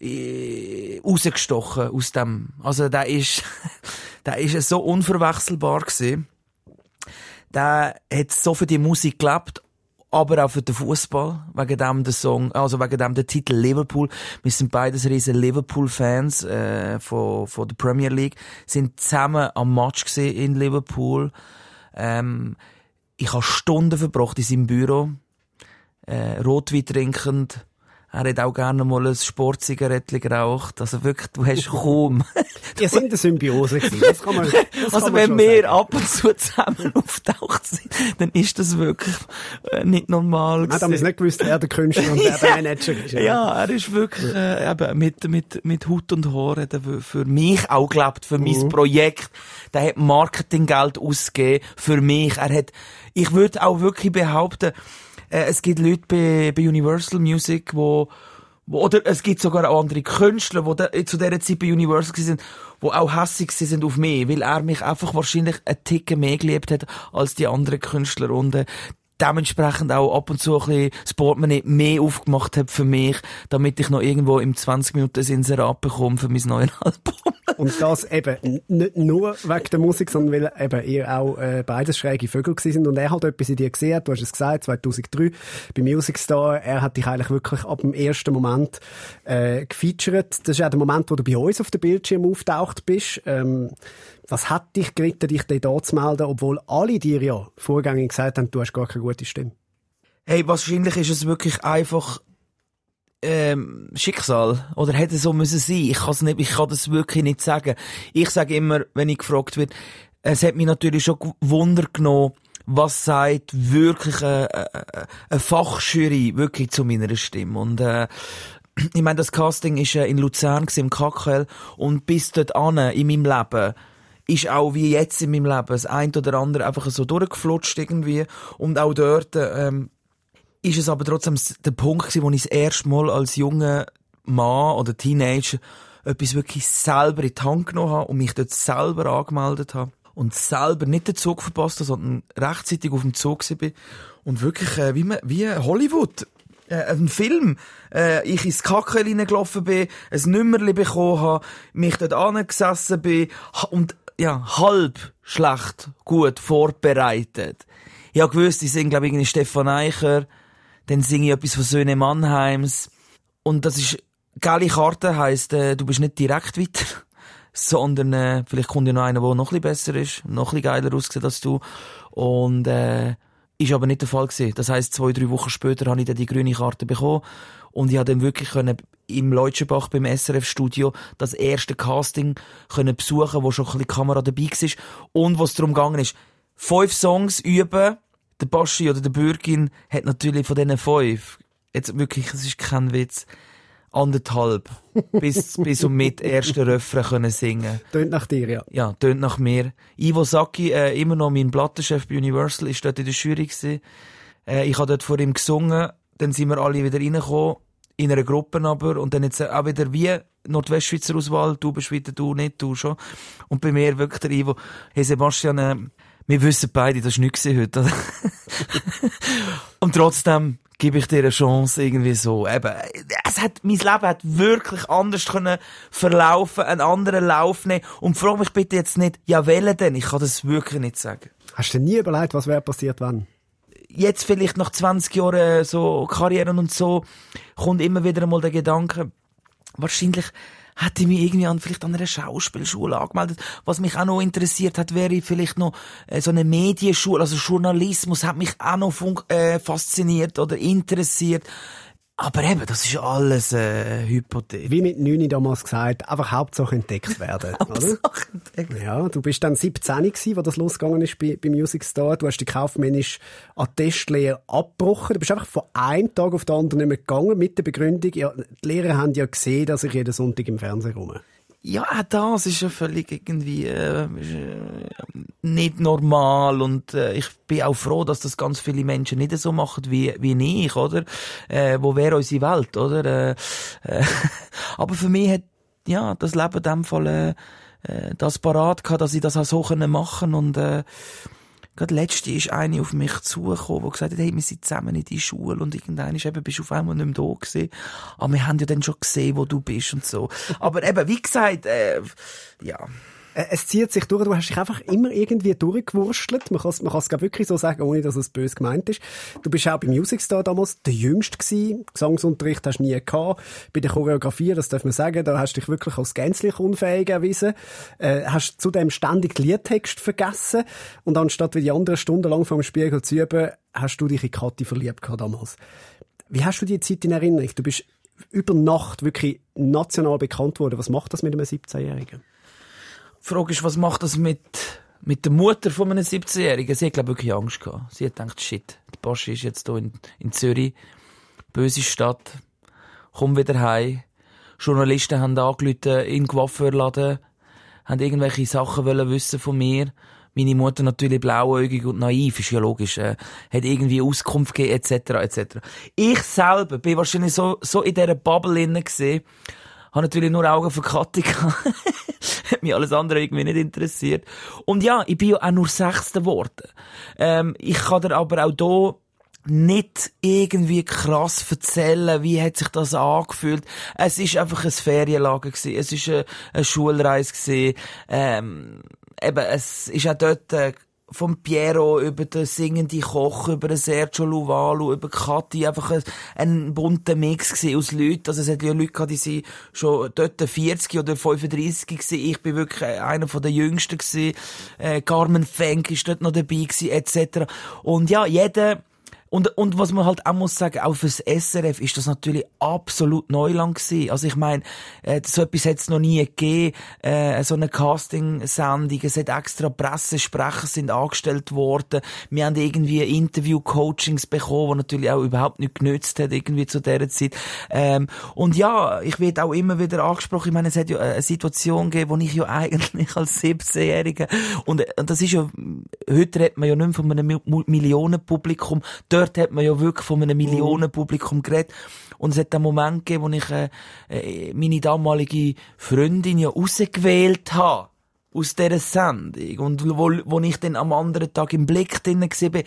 äh, rausgestochen aus dem. Also der ist, der ist so unverwechselbar gewesen. Der hat so für die Musik gelebt, aber auch für den Fußball wegen dem der Song, also wegen dem der Titel Liverpool. Wir sind beides riesen Liverpool-Fans äh, von von der Premier League, sind zusammen am Match gesehen in Liverpool. Ähm, ich habe Stunden verbracht in seinem Büro, äh, Rotwein trinkend. Er hat auch gerne mal ein Sportzigarettchen geraucht. Also wirklich, du hast kaum. Ihr sind eine Symbiose gewesen. Das kann man, das kann Also man wenn wir sagen. ab und zu zusammen auftaucht sind, dann ist das wirklich äh, nicht normal. Hat damals gewesen. nicht gewusst, wer der Künstler und wer der Manager ist. Ja, er ist wirklich äh, eben mit, mit, mit Hut und Haar hat er für- mich auch gelebt, für mein Projekt. Der hat Marketinggeld ausgegeben für mich. Er hat, ich würde auch wirklich behaupten, äh, es gibt Leute bei, bei Universal Music, wo, wo oder es gibt sogar auch andere Künstler, die zu dieser Zeit bei Universal sind, die auch hässig sind auf mich, weil er mich einfach wahrscheinlich einen Ticken mehr geliebt hat als die anderen Künstler und äh, dementsprechend auch ab und zu ein bisschen das mehr aufgemacht hat für mich, damit ich noch irgendwo im 20 Minuten Inserat bekomme für mein neues Album. Und das eben nicht nur wegen der Musik, sondern weil eben ihr auch äh, beides schräge Vögel sind und er halt etwas in dir gesehen hat. Du hast es gesagt, 2003 bei Music Star. Er hat dich eigentlich wirklich ab dem ersten Moment äh, gefeatured. Das ist auch der Moment, wo du bei uns auf dem Bildschirm auftaucht bist. Ähm, was hat dich geritten, dich dort zu melden, obwohl alle dir ja vorgängig gesagt haben, du hast gar keine gute Stimme? Hey, wahrscheinlich ist es wirklich einfach ähm, Schicksal oder hätte es so müssen sein. Ich kann's nicht, ich kann das wirklich nicht sagen. Ich sage immer, wenn ich gefragt wird, es hat mich natürlich schon Wunder genommen, was sagt wirklich eine, eine, eine Fachjury wirklich zu meiner Stimme und äh, ich meine, das Casting ist äh, in Luzern im KKL und bis dort an in meinem Leben ist auch wie jetzt in meinem Leben das ein oder andere einfach so durchgeflutscht irgendwie. Und auch dort ähm, ist es aber trotzdem der Punkt gewesen, wo ich das erste Mal als junger Mann oder Teenager etwas wirklich selber in die Hand genommen habe und mich dort selber angemeldet habe und selber nicht den Zug verpasst habe, sondern rechtzeitig auf dem Zug bin und wirklich äh, wie, wie Hollywood äh, ein Film, äh, ich ins Kacke hineingelaufen bin, ein Nummerli bekommen habe, mich dort angesessen bin und ja, halb schlecht gut vorbereitet. Ich habe gewusst, ich singe, glaube ich, irgendwie Stefan Eicher, dann singe ich etwas von Söhne Mannheims und das ist, geile Karte heisst, äh, du bist nicht direkt weiter, sondern äh, vielleicht kommt ja noch einer, der noch ein besser ist, noch ein geiler aussieht als du und äh, Ist aber nicht der Fall gewesen. Das heisst, zwei, drei Wochen später habe ich dann die grüne Karte bekommen und ich habe dann wirklich können im Leutschenbach beim SRF-Studio das erste Casting können besuchen, wo schon ein bisschen Kamera dabei war und was darum gegangen ist, fünf Songs üben. Der Baschi oder der Bürgin hat natürlich von diesen fünf, jetzt wirklich, es ist kein Witz, anderthalb bis, bis und mit ersten Refrain können singen. Tönt nach dir, ja. Ja, tönt nach mir. Ivo Saki, äh, immer noch mein Plattenchef bei Universal, ist dort in der Jury gewesen. Äh, ich habe dort vor ihm gesungen, dann sind wir alle wieder reingekommen, in einer Gruppe aber, und dann jetzt auch wieder wie Nordwestschweizer Auswahl, du bist wieder, du nicht, du schon. Und bei mir wirklich der Ivo, hey Sebastian, äh, wir wissen beide, das war nichts heute. und trotzdem gebe ich dir eine Chance, irgendwie so. Eben, es hat, mein Leben hat wirklich anders können verlaufen, einen anderen Lauf nehmen. Und frag mich bitte jetzt nicht, ja, wählen denn? Ich kann das wirklich nicht sagen. Hast du dir nie überlegt, was wäre passiert, wenn? Jetzt vielleicht nach 20 Jahren so Karrieren und so, kommt immer wieder einmal der Gedanke, wahrscheinlich hätte ich mich irgendwie an, vielleicht an einer Schauspielschule angemeldet. Was mich auch noch interessiert hat, wäre vielleicht noch äh, so eine Medienschule, also Journalismus hat mich auch noch äh, fasziniert oder interessiert. Aber eben, das ist alles äh, Hypothese. Wie mit Nüni damals gesagt, einfach Hauptsache entdeckt werden. Hauptsache entdeckt. Ja, du bist dann 17 gewesen, wo das losgegangen ist bei, bei Music Store. Du hast die kaufmännische Attestlehre abgebrochen. Du bist einfach von einem Tag auf den anderen nicht mehr gegangen mit der Begründung, ja, die Lehrer haben ja gesehen, dass ich jeden Sonntag im Fernsehen komme. Ja, das ist ja völlig irgendwie äh, nicht normal und äh, ich bin auch froh, dass das ganz viele Menschen nicht so machen wie wie ich, oder? Äh, wo wäre unsere Welt, oder? Äh, äh, aber für mich hat ja das Leben in dem Fall äh, äh, das parat gehabt, dass ich das auch so können machen und äh, Gerade letzte ist eine auf mich zugekommen, die gesagt hat, hey, wir sind zusammen in die Schule und irgendwann ist eben, bist du auf einmal nicht mehr da gewesen. Aber wir haben ja dann schon gesehen, wo du bist und so. Aber eben, wie gesagt, äh, ja. Äh, es zieht sich durch, du hast dich einfach immer irgendwie durchgewurstelt. Man kann es man kann's wirklich so sagen, ohne dass es böse gemeint ist. Du bist auch beim Music Star damals der Jüngste gewesen. Gesangsunterricht hast du nie gehabt. Bei der Choreografie, das darf man sagen, da hast du dich wirklich als gänzlich unfähig erwiesen. Äh, hast zudem ständig den Liedtext vergessen. Und anstatt wie die anderen stundenlang vor dem Spiegel zu üben, hast du dich in Kathi verliebt gehabt damals. Wie hast du die Zeit in Erinnerung? Du bist über Nacht wirklich national bekannt worden. Was macht das mit einem 17-Jährigen? Die Frage ist, was macht das mit, mit der Mutter von einem 17-Jährigen? Sie hat, glaube ich, wirklich Angst gehabt. Sie hat gedacht, shit, der Boschi ist jetzt hier in, in Zürich. Böse Stadt. Komm wieder heim. Journalisten haben angerufen in Coiffeurladen, haben irgendwelche Sachen wollen wissen von mir. Meine Mutter natürlich blauäugig und naiv, ist ja logisch, äh, hat irgendwie Auskunft gegeben, etc., etc. Ich selber bin wahrscheinlich so, so in dieser Bubble gesehen, habe natürlich nur Augen für Kathi Hat mich alles andere irgendwie nicht interessiert. Und ja, ich bin ja auch nur Sechster geworden. Ähm, ich kann dir aber auch hier nicht irgendwie krass erzählen, wie hat sich das angefühlt. Es ist einfach ein Ferienlager gewesen. Es ist eine, eine Schulreise gewesen. Ähm, eben, es ist auch dort, äh, vom Piero über den singenden Koch, über den Sergio Luvalu, über Kathi, einfach ein, ein bunter Mix aus Leuten. Also es hat ja Leute gehabt, die sind schon dort 40 oder 35 gewesen. Ich bin wirklich einer von den Jüngsten gewesen. Äh, Carmen Fenk ist dort noch dabei gewesen, etc. Und ja, jeder, und, und was man halt auch muss sagen, auch fürs SRF ist das natürlich absolut Neuland gewesen. Also ich meine, äh, so etwas hat es noch nie gegeben, äh, so eine Casting-Sendung, es hat extra Pressesprecher sind angestellt worden, wir haben irgendwie Interview-Coachings bekommen, die natürlich auch überhaupt nicht genützt hat, irgendwie zu dieser Zeit. Ähm, und ja, ich werde auch immer wieder angesprochen, ich meine, es hat ja eine Situation gegeben, wo ich ja eigentlich als 17-Jähriger, und, und das ist ja, heute redet man ja nicht mehr von einem Millionenpublikum, dort hat man ja wirklich von einem Millionenpublikum geredet. Und es hat einen Moment gegeben, wo ich äh, äh, meine damalige Freundin ja rausgewählt habe aus dieser Sendung. Und wo, wo ich dann am anderen Tag im Blick drin war, äh,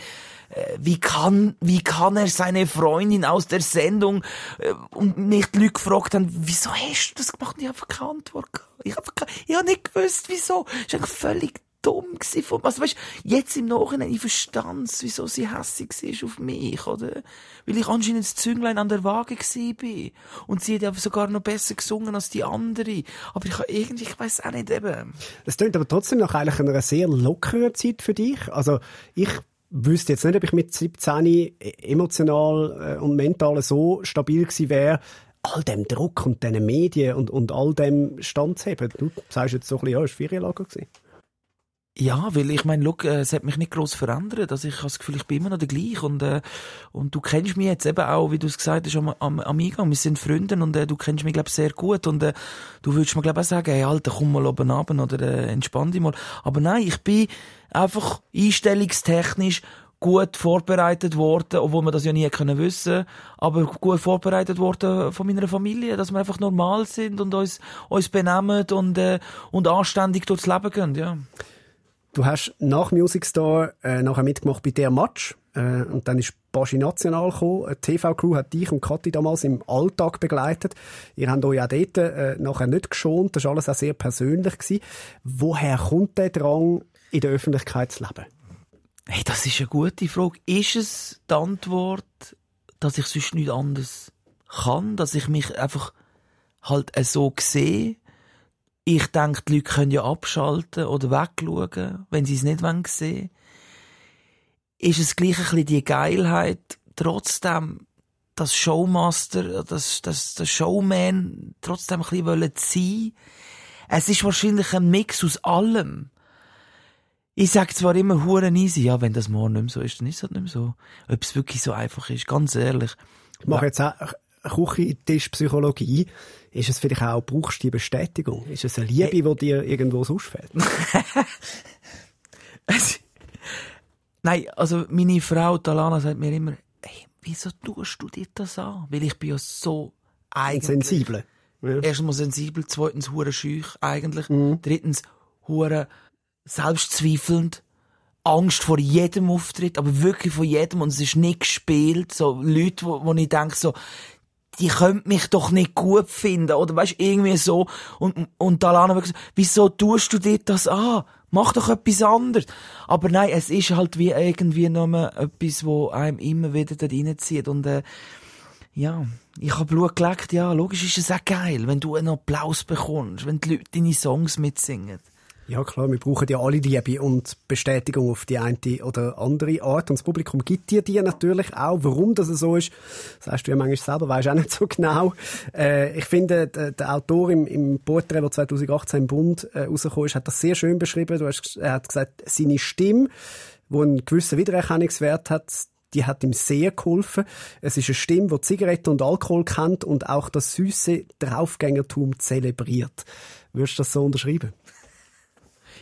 wie kann, wie kann er seine Freundin aus der Sendung, äh, und nicht die Leute gefragt haben, wieso hast du das gemacht? Ich habe keine Antwort gehabt. Ich habe ich hab nicht gewusst, wieso. Das ist eigentlich völlig dumm gewesen von, also weißt, jetzt im Nachhinein, ich verstand wieso sie hässig war auf mich, oder? Weil ich anscheinend das Zünglein an der Waage bin. Und sie hat ja sogar noch besser gesungen als die andere. Aber ich irgendwie, ich weiß auch nicht eben. Es klingt aber trotzdem nach eigentlich einer sehr lockeren Zeit für dich. Also, ich wüsste jetzt nicht, ob ich mit 17 emotional äh, und mental so stabil gewesen wäre, all dem Druck und diesen Medien und, und all dem standzuheben. Du sagst jetzt so ein bisschen, ja, es war Ferienlager. Gewesen. Ja, weil ich meine, look, äh, es hat mich nicht groß verändert. Also ich habe das Gefühl, ich bin immer noch der gleiche und äh, und du kennst mich jetzt eben auch, wie du es gesagt hast, am, am, am Eingang. Wir sind Freunde und äh, du kennst mich glaube sehr gut und äh, du würdest mir glaube auch sagen, hey Alter, komm mal oben runter oder äh, entspann dich mal. Aber nein, ich bin einfach einstellungstechnisch gut vorbereitet worden, obwohl wir das ja nie können wissen, aber gut vorbereitet worden von meiner Familie, dass wir einfach normal sind und uns uns benehmen und äh, und anständig durchs Leben gehen, ja. Du hast nach Music Store äh, nachher mitgemacht bei der Match äh, und dann ist Baschi National gekommen. Die TV-Crew hat dich und Kathi damals im Alltag begleitet. Ihr habt euch auch dort äh, nachher nicht geschont. Das war alles auch sehr persönlich. Gewesen. Woher kommt der Drang, in der Öffentlichkeit zu leben? Hey, das ist eine gute Frage. Ist es die Antwort, dass ich sonst nichts anderes kann? Dass ich mich einfach halt so sehe? Ich denke, die Leute können ja abschalten oder wegschauen, wenn sie es nicht sehen wollen. Ist es gleich ein bisschen die Geilheit, trotzdem das Showmaster, das, das, das Showman trotzdem ein bisschen wollen sein. Es ist wahrscheinlich ein Mix aus allem. Ich sage zwar immer huren easy, ja, wenn das morgen nicht mehr so ist, dann ist es halt nicht mehr so. Ob es wirklich so einfach ist, ganz ehrlich. Ich mache jetzt auch Küchentischpsychologie. Ist es vielleicht auch, brauchst du die Bestätigung? Ist es eine Liebe, hey. die dir irgendwo sonst fehlt? Nein, also meine Frau Talana sagt mir immer, hey, wieso tust du dir das an? Weil ich bin ja so eigentlich... Sensibel. Ja. Erstens sensibel, zweitens hure schüch eigentlich, mhm. drittens hure selbstzweifelnd, Angst vor jedem Auftritt, aber wirklich vor jedem und es ist nicht gespielt. So Leute, wo, wo ich denke so, die könnte mich doch nicht gut finden oder weißt irgendwie so und und Alana wirklich so, wieso tust du dir das an? Mach doch etwas anderes. Aber nein, es ist halt wie irgendwie nur etwas, wo einem immer wieder da reinzieht und äh, ja, ich habe Blut geleckt, ja, logisch ist es auch geil, wenn du einen Applaus bekommst, wenn die Leute deine Songs mitsingen. Ja klar, wir brauchen ja alle Liebe und Bestätigung auf die eine oder andere Art und das Publikum gibt dir die natürlich auch. Warum das so ist, hast du ja manchmal selber, weißt auch nicht so genau. Äh, ich finde, der, der, Autor im, im Porträt, der 2018 im Bund äh, rausgekommen ist, hat das sehr schön beschrieben. Du hast, er hat gesagt, seine Stimme, die einen gewissen Wiedererkennungswert hat, die hat ihm sehr geholfen. Es ist eine Stimme, die Zigaretten und Alkohol kennt und auch das süße Draufgängertum zelebriert. Würdest du das so unterschreiben?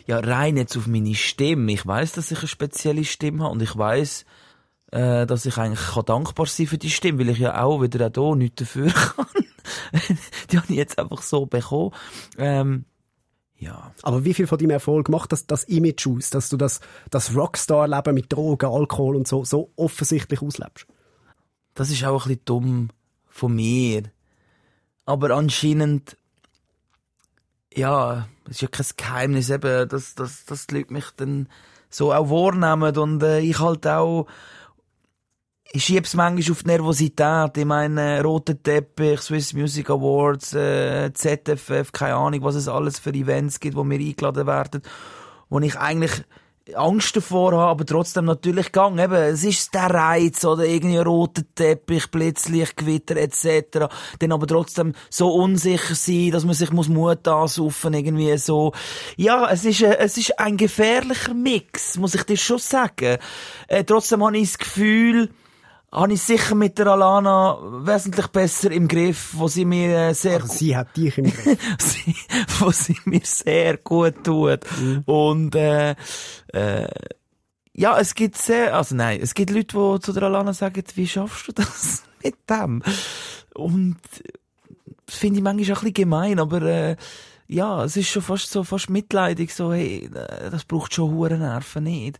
Ja, rein jetzt auf meine Stimme. Ich weiß, dass ich eine spezielle Stimme habe und ich weiß, äh, dass ich eigentlich kann dankbar sein für die Stimme, weil ich ja auch wieder auch hier nichts dafür kann. die habe ich jetzt einfach so bekommen. Ähm, ja. Aber wie viel von deinem Erfolg macht das, das Image aus, dass du das, das Rockstar-Leben mit Drogen, Alkohol und so, so offensichtlich auslebst? Das ist auch ein bisschen dumm von mir. Aber anscheinend ja, es ist ja kein Geheimnis. Eben, dass, dass, dass die Leute mich dann so auch wahrnehmen. Und äh, ich halt auch ich schieb's manchmal auf die Nervosität. Ich meine, roter Teppich, Swiss Music Awards, äh, ZFF, keine Ahnung, was es alles für Events gibt, wo wir eingeladen werden, wo ich eigentlich Angst davor habe, aber trotzdem natürlich gang. Eben, es ist der Reiz oder irgendwie ein roter Teppich, Blitzlicht, Gewitter etc. Dann aber trotzdem so unsicher sein, dass man sich muss Mut ansaufen, irgendwie so. Ja, es ist, ein, es ist ein gefährlicher Mix, muss ich dir schon sagen. Äh, trotzdem habe ich das Gefühl, habe ich sicher mit der Alana wesentlich besser im Griff, wo sie mir äh, sehr also sie hat dich im Griff, sie, wo sie mir sehr gut tut mhm. und äh, äh, ja, es gibt sehr, also nein, es gibt Leute, die zu der Alana sagen, wie schaffst du das mit dem? Und das finde ich manchmal auch ein bisschen gemein, aber äh, ja, es ist schon fast so fast mitleidig, so hey, äh, das braucht schon hohe Nerven nicht.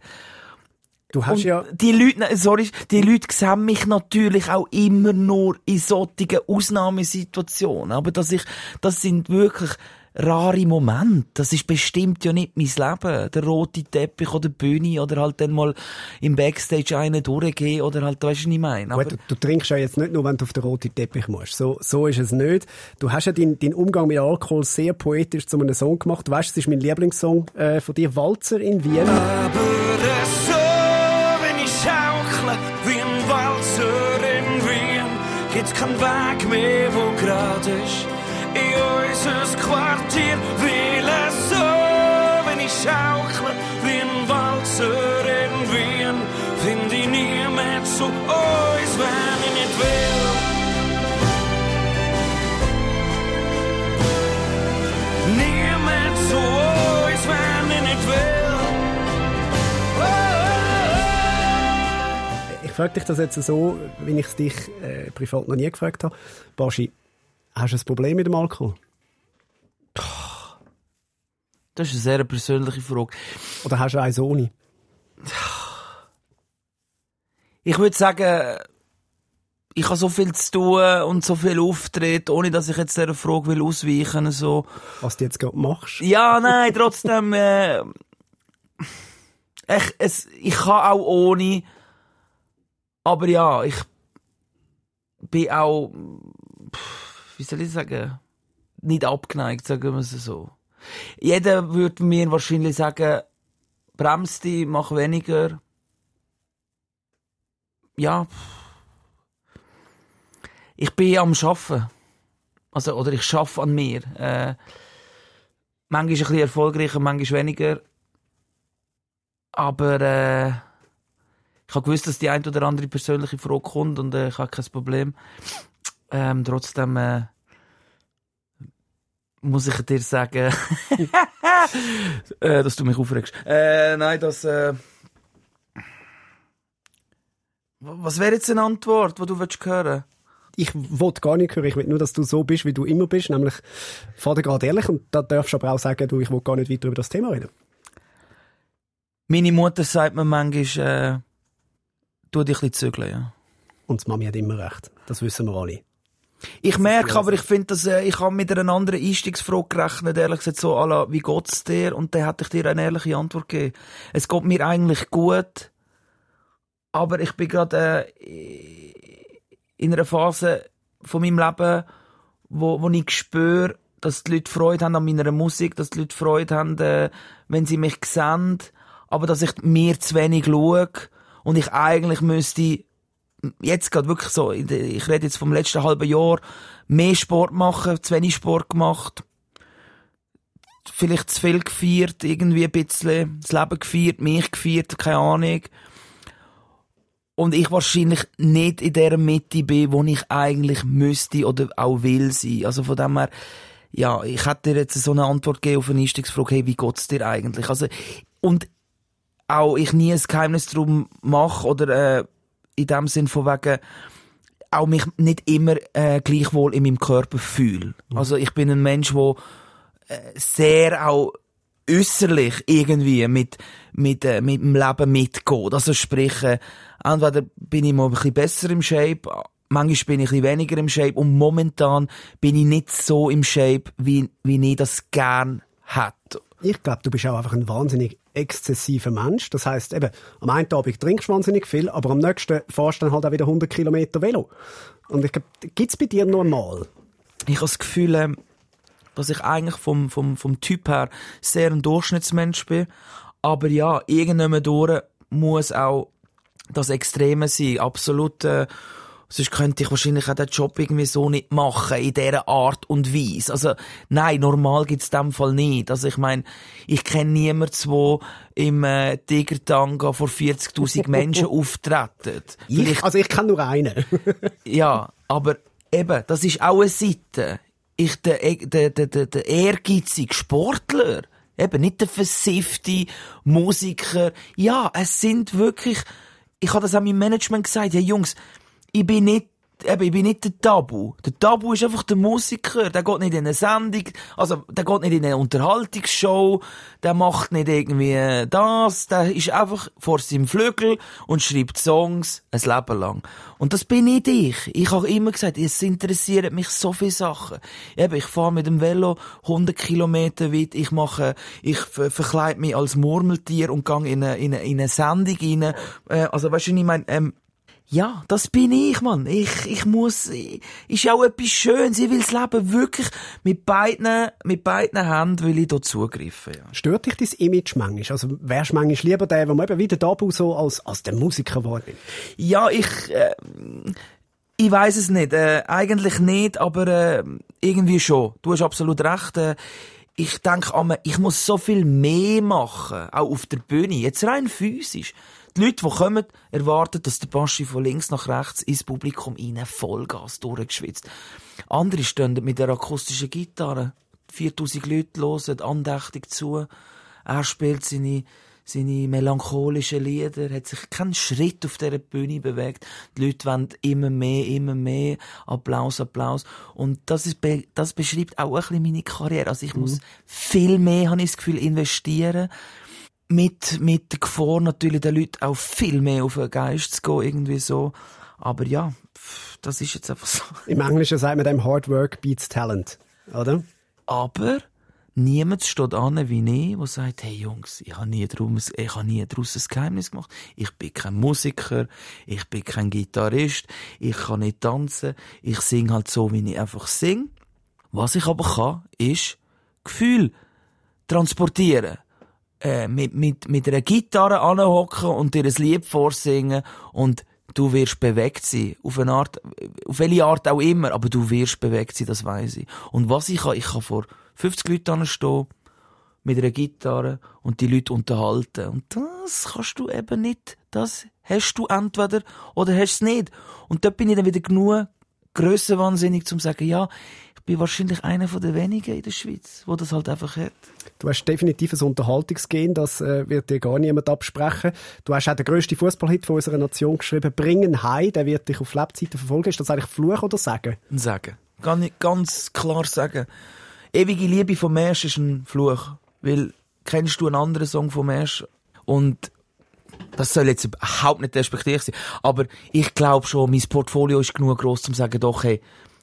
Du hast und ja. Die Leute, sorry, die Leute sehen mich natürlich auch immer nur in solchen Ausnahmesituationen. Aber dass ich, das sind wirklich rare Momente. Das ist bestimmt ja nicht mein Leben. Der rote Teppich oder Bühne oder halt dann mal im Backstage einen durchgehen oder halt, weißt du, was ich meine. Aber Gut, du, du, trinkst ja jetzt nicht nur, wenn du auf den roten Teppich musst. So, so ist es nicht. Du hast ja deinen dein Umgang mit Alkohol sehr poetisch zu einem Song gemacht. Du weißt, es ist mein Lieblingssong äh, von dir, Walzer in Wien. Aber keinen Weg mehr, wo gerade ist. In unser Quartier will es so, wenn ich schaukle, wie ein Walzer in Wien, find ich nie mehr zu frage dich das jetzt so, wie ich es dich äh, privat noch nie gefragt habe. Baschi, hast du ein Problem mit dem Alkohol? Das ist eine sehr persönliche Frage. Oder hast du eins ohne? Ich würde sagen, ich habe so viel zu tun und so viel Auftritt, ohne dass ich jetzt dieser Frage will ausweichen so. Was du jetzt gerade machst? Ja, nein, trotzdem. Äh, ich, es, ich kann auch ohne. Aber ja, ich bin auch. Wie soll ich sagen? Nicht abgeneigt, sagen wir es so. Jeder würde mir wahrscheinlich sagen, bremst dich, mach weniger. Ja. Ich bin am Schaffen. Also, oder ich schaffe an mir. Äh, manchmal ein bisschen erfolgreicher, manchmal weniger. Aber äh, ich habe gewusst, dass die ein oder andere persönliche Frage kommt und äh, ich habe kein Problem. Ähm, trotzdem äh, muss ich dir sagen, äh, dass du mich aufregst. Äh, nein, das. Äh, was wäre jetzt eine Antwort, die du willst hören? Ich wollte gar nicht hören, ich will nur, dass du so bist, wie du immer bist, nämlich gerade ehrlich und da darfst du aber auch sagen, du, ich will gar nicht weiter über das Thema reden. Meine Mutter sagt mir manchmal, äh, tu dich ein bisschen zügeln, ja. Und die Mami hat immer recht. Das wissen wir alle. Ich merke aber, ich finde, dass äh, ich habe mit einer anderen Einstiegsfrage gerechnet, ehrlich gesagt, so, à la, wie geht's dir? Und dann hätte ich dir eine ehrliche Antwort gegeben. Es geht mir eigentlich gut, aber ich bin gerade äh, in einer Phase von meinem Leben, wo, wo ich spüre, dass die Leute Freude haben an meiner Musik, dass die Leute Freude haben, äh, wenn sie mich sehen, aber dass ich mir zu wenig schaue und ich eigentlich müsste jetzt gerade wirklich so, ich rede jetzt vom letzten halben Jahr, mehr Sport machen, zu wenig Sport gemacht, vielleicht zu viel gefeiert, irgendwie ein bisschen, das Leben gefeiert, mich gefeiert, keine Ahnung. Und ich wahrscheinlich nicht in der Mitte bin, wo ich eigentlich müsste oder auch will sein. Also von dem her, ja, ich hätte dir jetzt so eine Antwort gegeben auf eine Einstiegsfrage, hey, wie geht's dir eigentlich? Also, und auch ich nie ein Geheimnis drum mache oder äh, in dem Sinn von wegen auch mich nicht immer äh, gleichwohl in meinem Körper fühle. Also ich bin ein Mensch, der äh, sehr auch äußerlich irgendwie mit mit äh, mit dem Leben mitgeht. Also sprich, äh, entweder bin ich mal ein bisschen besser im Shape, manchmal bin ich ein bisschen weniger im Shape und momentan bin ich nicht so im Shape, wie, wie ich das gern hätte. Ich glaube, du bist auch einfach ein wahnsinnig exzessiver Mensch. Das heißt eben, am einen Abend trinkst du wahnsinnig viel, aber am nächsten fährst du dann halt auch wieder 100 Kilometer Velo. Und ich glaube, gibt's bei dir normal? ich habe das Gefühl, ähm, dass ich eigentlich vom, vom, vom Typ her sehr ein Durchschnittsmensch bin. Aber ja, irgendwann durch muss auch das Extreme sein. Absolut. Äh, sonst könnte ich wahrscheinlich auch den Job irgendwie so nicht machen, in dieser Art und Weise. Also, nein, normal gibt's in dem Fall nicht. Also, ich meine, ich kenne niemanden, der im äh, Tigertanga vor 40.000 Menschen auftreten. Ich, also ich kenne nur einen. Ja, aber eben, das ist auch eine Seite. Ich, der, der, der, der, der ehrgeizige Sportler, eben nicht der versiffte Musiker. Ja, es sind wirklich, ich habe das auch meinem Management gesagt, hey Jungs, ich bin nicht Eben, ich bin nicht der Tabu. Der Tabu ist einfach der Musiker. Der geht nicht in eine Sendung, also der geht nicht in eine Unterhaltungsshow, der macht nicht irgendwie das, der ist einfach vor seinem Flügel und schreibt Songs ein Leben lang. Und das bin nicht ich. Ich habe immer gesagt, es interessiert mich so viele Sachen. Eben, ich fahre mit dem Velo 100 Kilometer weit, ich mache, ich ver verkleide mich als Murmeltier und gehe in eine, in eine, in eine Sendung rein. Äh, also weißt du, ich meine, ähm, ja, das bin ich, Mann. Ich, ich muss, ich, ist ja auch etwas Schönes. Ich will das Leben wirklich mit beiden, mit beiden Händen will ich da zugreifen, ja. Stört dich dein Image manchmal? Also wärst du manchmal lieber der, wo man eben wie der Tabu so als, als der Musiker wahrnimmt? Ja, ich, äh, Ich weiß es nicht. Äh, eigentlich nicht, aber äh, irgendwie schon. Du hast absolut recht. Äh, ich denke an, ich muss so viel mehr machen, auch auf der Bühne. Jetzt rein physisch. Die Leute, die kommen, erwarten, dass der Baschi von links nach rechts ins Publikum rein Vollgas durchgeschwitzt. Andere stehen mit der akustischen Gitarre. 4000 Leute hören andächtig zu. Er spielt seine seine melancholischen Lieder, hat sich keinen Schritt auf dieser Bühne bewegt. Die Leute wollen immer mehr, immer mehr. Applaus, Applaus. Und das, ist, das beschreibt auch ein bisschen meine Karriere. Also ich mhm. muss viel mehr, habe ich das Gefühl, investieren. Mit, mit der Gefahr natürlich den Leuten auch viel mehr auf den Geist zu gehen, irgendwie so. Aber ja, das ist jetzt einfach so. Im Englischen sagt man dem Hard Work beats Talent, oder? Aber Niemand steht an wie ich, der sagt, hey Jungs, ich habe nie daraus, ich habe nie daraus ein Geheimnis gemacht. Ich bin kein Musiker, ich bin kein Gitarrist, ich kann nicht tanzen, ich singe halt so, wie ich einfach singe. Was ich aber kann, ist Gefühl transportieren. Äh, mit, mit, mit einer Gitarre anhocken und dir ein Lied vorsingen und du wirst bewegt sein. Auf eine Art, auf welche Art auch immer, aber du wirst bewegt sein, das weiß ich. Und was ich kann, ich kann vor 50 Leute stehen mit einer Gitarre und die Leute unterhalten. Und das kannst du eben nicht. Das hast du entweder oder hast es nicht. Und dort bin ich dann wieder genug grössenwahnsinnig, um zu sagen, ja, bin wahrscheinlich einer von den wenigen in der Schweiz, wo das halt einfach hat. Du hast definitiv ein Unterhaltungsgehen, das äh, wird dir gar niemand absprechen. Du hast auch den grössten Fußballhit von unserer Nation geschrieben, «Bringen Hei», der wird dich auf Lebzeiten verfolgen. Ist das eigentlich Fluch oder Sagen? Sagen. Kann ich ganz klar sagen. Ewige Liebe vom Mersch ist ein Fluch. Weil, kennst du einen anderen Song vom Mersch? Und das soll jetzt überhaupt nicht respektiert sein. Aber ich glaube schon, mein Portfolio ist genug groß, um zu sagen, doch, hey,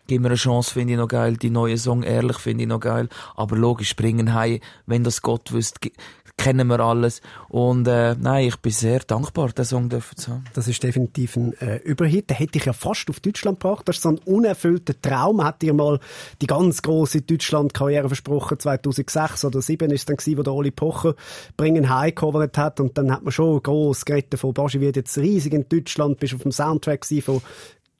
gib mir eine Chance, finde ich noch geil. Die neue Song, ehrlich, finde ich noch geil. Aber logisch, springen heim, wenn das Gott wüsste, kennen wir alles. Und äh, nein, ich bin sehr dankbar, den Song dürfen zu haben. Das ist definitiv ein äh, Überhit. Den hätte ich ja fast auf Deutschland gebracht. Das ist so ein unerfüllter Traum. Hat dir mal die ganz große Deutschland-Karriere versprochen. 2006 oder 2007 ist es dann wo der Oli Pocher «Bringen High» gecovert hat. Und dann hat man schon gross geredet von «Baschi wird jetzt riesig in Deutschland». Bist auf dem Soundtrack von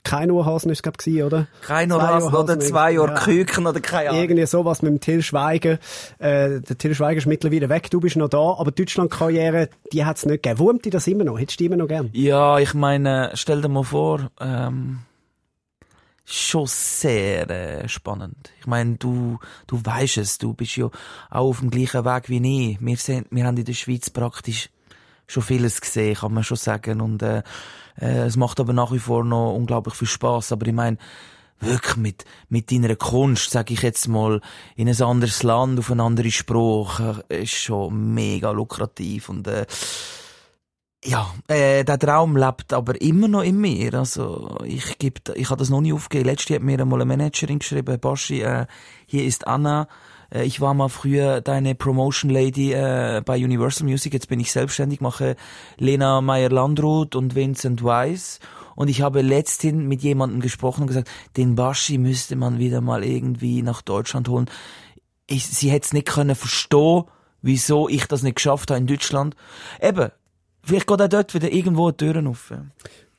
kein Ohrhasen ist es oder? Kein Ohrhasen oder zwei Ohr ja. Küken oder keine Ahnung. Irgendwie sowas mit dem Till Schweiger. Äh, der Till Schweiger ist mittlerweile weg, du bist noch da, aber Deutschland-Karriere, die hat es nicht gegeben. Wurmt die das immer noch? Hättest du immer noch gern? Ja, ich meine, stell dir mal vor, ähm, schon sehr äh, spannend. Ich meine, du, du weißt es, du bist ja auch auf dem gleichen Weg wie ich. Wir, sind, wir haben in der Schweiz praktisch schon vieles gesehen, kann man schon sagen. Und äh, äh, es macht aber nach wie vor noch unglaublich viel Spaß. Aber ich meine, wirklich mit, mit deiner Kunst, sag ich jetzt mal, in ein anderes Land, auf einen anderen Spruch, äh, ist schon mega lukrativ. Und äh, ja, äh, der Traum lebt aber immer noch in mir. Also ich geb, ich habe das noch nie aufgegeben. Letztes hat mir einmal eine Managerin geschrieben, Baschi, äh, hier ist Anna. Äh, ich war mal früher deine Promotion Lady äh, bei Universal Music. Jetzt bin ich selbstständig, mache Lena Meyer-Landrut und Vincent Weiss. Und ich habe letzthin mit jemandem gesprochen und gesagt, den Baschi müsste man wieder mal irgendwie nach Deutschland holen. Ich, sie hätte es nicht können verstehen, wieso ich das nicht geschafft habe in Deutschland. Eben, Vielleicht geht auch dort wieder irgendwo Türen auf.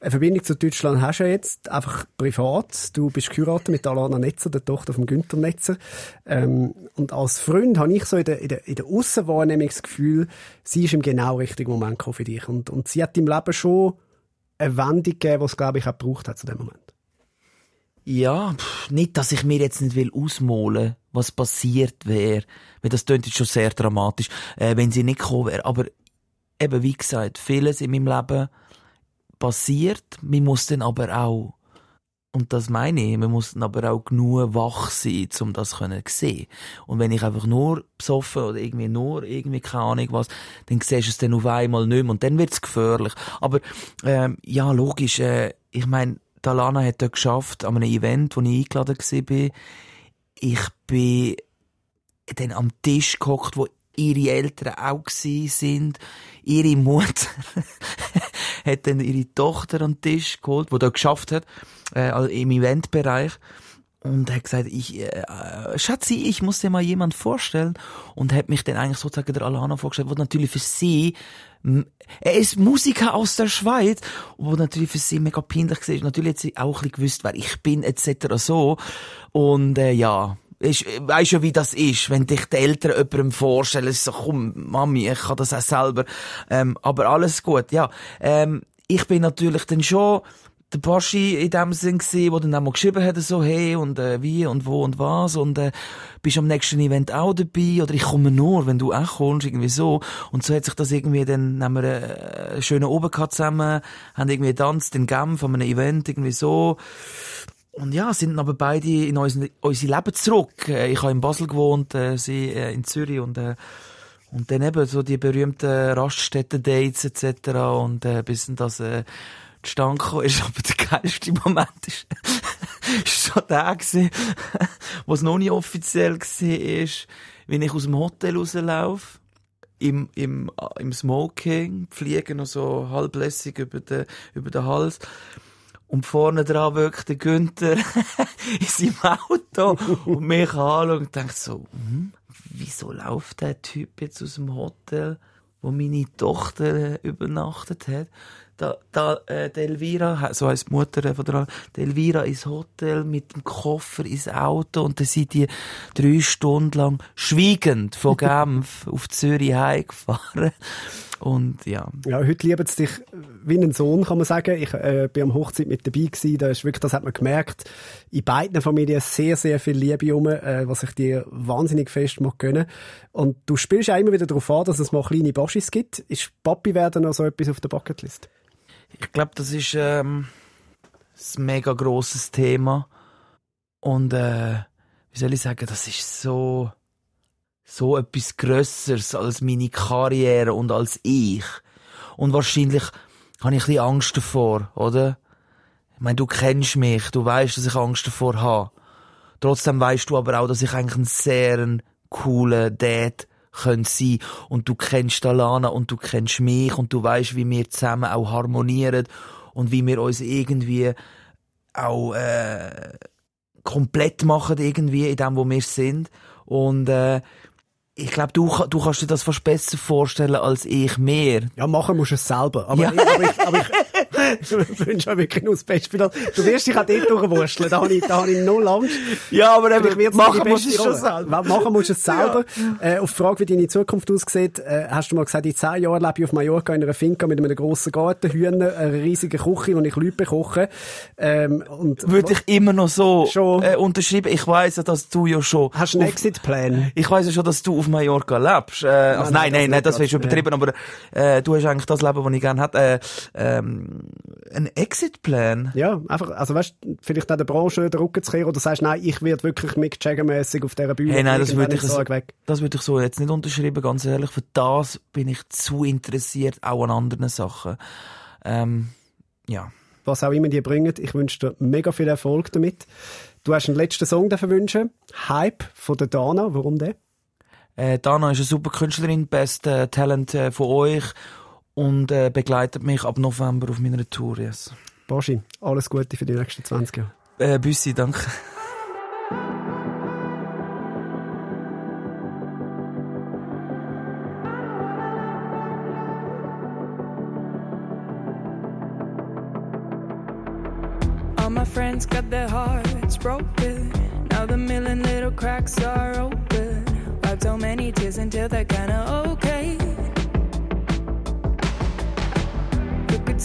Eine Verbindung zu Deutschland hast du ja jetzt, einfach privat. Du bist geheiratet mit Alana Netzer, der Tochter von Günther Netzer. Ähm, und als Freund habe ich so in der, in der, in der Aussenwahrnehmung das Gefühl, sie ist im genau richtigen Moment gekommen für dich. Und, und sie hat im Leben schon eine Wendung gegeben, die es, glaube ich, auch gebraucht hat zu dem Moment. Ja, pff, nicht, dass ich mir jetzt nicht will ausmalen, was passiert wäre. Weil das klingt jetzt schon sehr dramatisch, äh, wenn sie nicht gekommen wäre. Aber eben, wie gesagt, vieles in meinem Leben passiert. Man muss dann aber auch, und das meine ich, man muss dann aber auch genug wach sein, um das zu sehen. Und wenn ich einfach nur besoffen oder irgendwie nur irgendwie keine Ahnung was, dann siehst du es dann auf einmal nicht mehr und dann wird es gefährlich. Aber ähm, ja, logisch, äh, ich meine, Dalana hat dort geschafft, an einem Event, wo ich eingeladen war. Ich bin dann am Tisch gehockt, wo ihre Eltern auch sind. Ihre Mutter hat dann ihre Tochter an den Tisch geholt, die da geschafft hat, äh, im Eventbereich. und hat gesagt, ich, äh, Schatzi, ich muss dir mal jemand vorstellen und hat mich dann eigentlich sozusagen der Alana vorgestellt, wo natürlich für sie er ist Musiker aus der Schweiz, wo natürlich für sie mega peinlich war. Natürlich hat sie auch ein bisschen gewusst, wer ich bin, etc. so. Und, äh, ja. Ich weiss ja, wie das ist, wenn dich die Eltern jemandem vorstellen, so, komm, Mami, ich kann das auch selber. Ähm, aber alles gut, ja. Ähm, ich bin natürlich dann schon der Baschi in dem Sinn gewesen, der dann auch mal geschrieben hat, so, hey, und äh, wie und wo und was und äh, bist am nächsten Event auch dabei oder ich komme nur, wenn du auch kommst, irgendwie so. Und so hat sich das irgendwie dann, haben wir äh, einen schönen Oben gehabt zusammen, haben irgendwie getanzt in Genf an einem Event, irgendwie so. Und ja, sind aber beide in unser, unser Leben zurück. Äh, ich habe in Basel gewohnt, äh, sie äh, in Zürich und äh, und dann eben so die berühmten Raststätten-Dates etc. Und äh, bis dann das äh, zustande gekommen ist, aber der geilste Moment ist, ist schon der gewesen, wo es noch nicht offiziell war, ist, wenn ich aus dem Hotel rauslaufe, im, im, im Smoking, fliege noch so halblässig über den, über den Hals, und vorne dran wirklich der Günther in seinem Auto und mich anschaut und denkt so, hm, wieso läuft der Typ jetzt aus dem Hotel, wo meine Tochter übernachtet hat? da, da äh, Elvira, so heisst die Mutter von der Elvira ins Hotel mit dem Koffer ins Auto und dann sind die drei Stunden lang schweigend von Genf auf Zürich heimgefahren. Und ja. Ja, heute lieben sie dich wie ein Sohn, kann man sagen. Ich äh, bin am Hochzeit mit dabei gewesen. Da ist wirklich, das hat man gemerkt. In beiden Familien sehr, sehr viel Liebe rum, äh, was ich dir wahnsinnig fest mag gönnen. Und du spielst ja immer wieder darauf an, dass es mal kleine Baschis gibt. Ist Papi werden noch so etwas auf der Bucketlist? Ich glaube, das ist ähm, ein mega grosses Thema. Und äh, wie soll ich sagen, das ist so, so etwas Grösseres als meine Karriere und als ich. Und wahrscheinlich habe ich ein bisschen Angst davor, oder? Ich meine, du kennst mich, du weißt, dass ich Angst davor habe. Trotzdem weißt du aber auch, dass ich eigentlich ein sehr cooler Dad können sein und du kennst Alana und du kennst mich und du weißt, wie wir zusammen auch harmonieren und wie wir uns irgendwie auch äh, komplett machen irgendwie in dem, wo wir sind und äh, ich glaube, du, du kannst dir das fast besser vorstellen als ich mir. Ja, machen musst du es selber. Aber, ja. ich, aber, ich, aber ich, ich wünsche wirklich nur das Beispiel. Du wirst dich auch dort durchwurschteln. Da habe ich, da habe ich null Angst. Ja, aber eben, machen musst du es schon selber. Machen musst du es selber. Ja. Äh, auf die Frage, wie deine Zukunft aussieht, äh, hast du mal gesagt, in zehn Jahren lebe ich auf Mallorca in einer Finca mit einem grossen Garten, Hühner, einer riesigen Küche, wo ich Leute koche. Ähm, und Würde ich immer noch so schon, äh, unterschreiben. Ich weiss ja, dass du ja schon... Hast du einen Exit-Plan? Ich weiss ja schon, dass du auf Mallorca lebst. Äh, also nein, nein, nein, das, das wäre schon übertrieben, aber äh, du hast eigentlich das Leben, das ich gerne hätte. Äh, ähm, ein Exit-Plan? Ja, einfach, also weißt vielleicht auch der Branche den Rücken zu kehren oder sagst, nein, ich werde wirklich Mick Jagger-mässig auf dieser Bühne hey, nein, das würde ich, so, das würde ich so jetzt nicht unterschreiben, ganz ehrlich. Für das bin ich zu interessiert, auch an anderen Sachen. Ähm, ja. Was auch immer die bringen, ich wünsche dir mega viel Erfolg damit. Du hast einen letzten Song wünschen. Hype von der Dana. Warum der? Äh, Dana ist eine super Künstlerin, beste Talent äh, von euch und äh, begleitet mich ab November auf meiner Tour. Yes. Boschi, alles Gute für die nächsten 20 Jahre. Äh, Büssi, danke. All my friends got their hearts broken. Now the million little cracks are open. Wiped so many tears until they're kinda okay.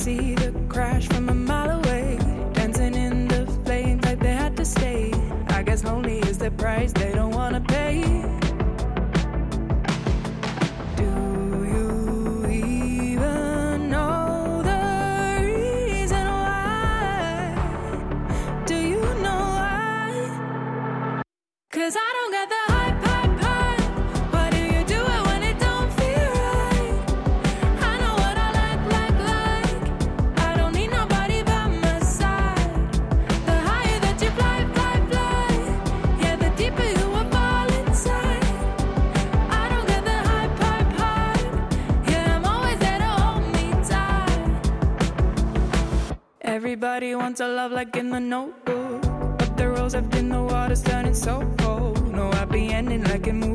See the crash from a mile away. Dancing in the flames like they had to stay. I guess lonely is the price they don't wanna pay. Do you even know the reason why? Do you know why? Cause I don't got the Everybody wants a love like in the notebook. But the rose up in the water's turning so cold. No, happy ending like in movies.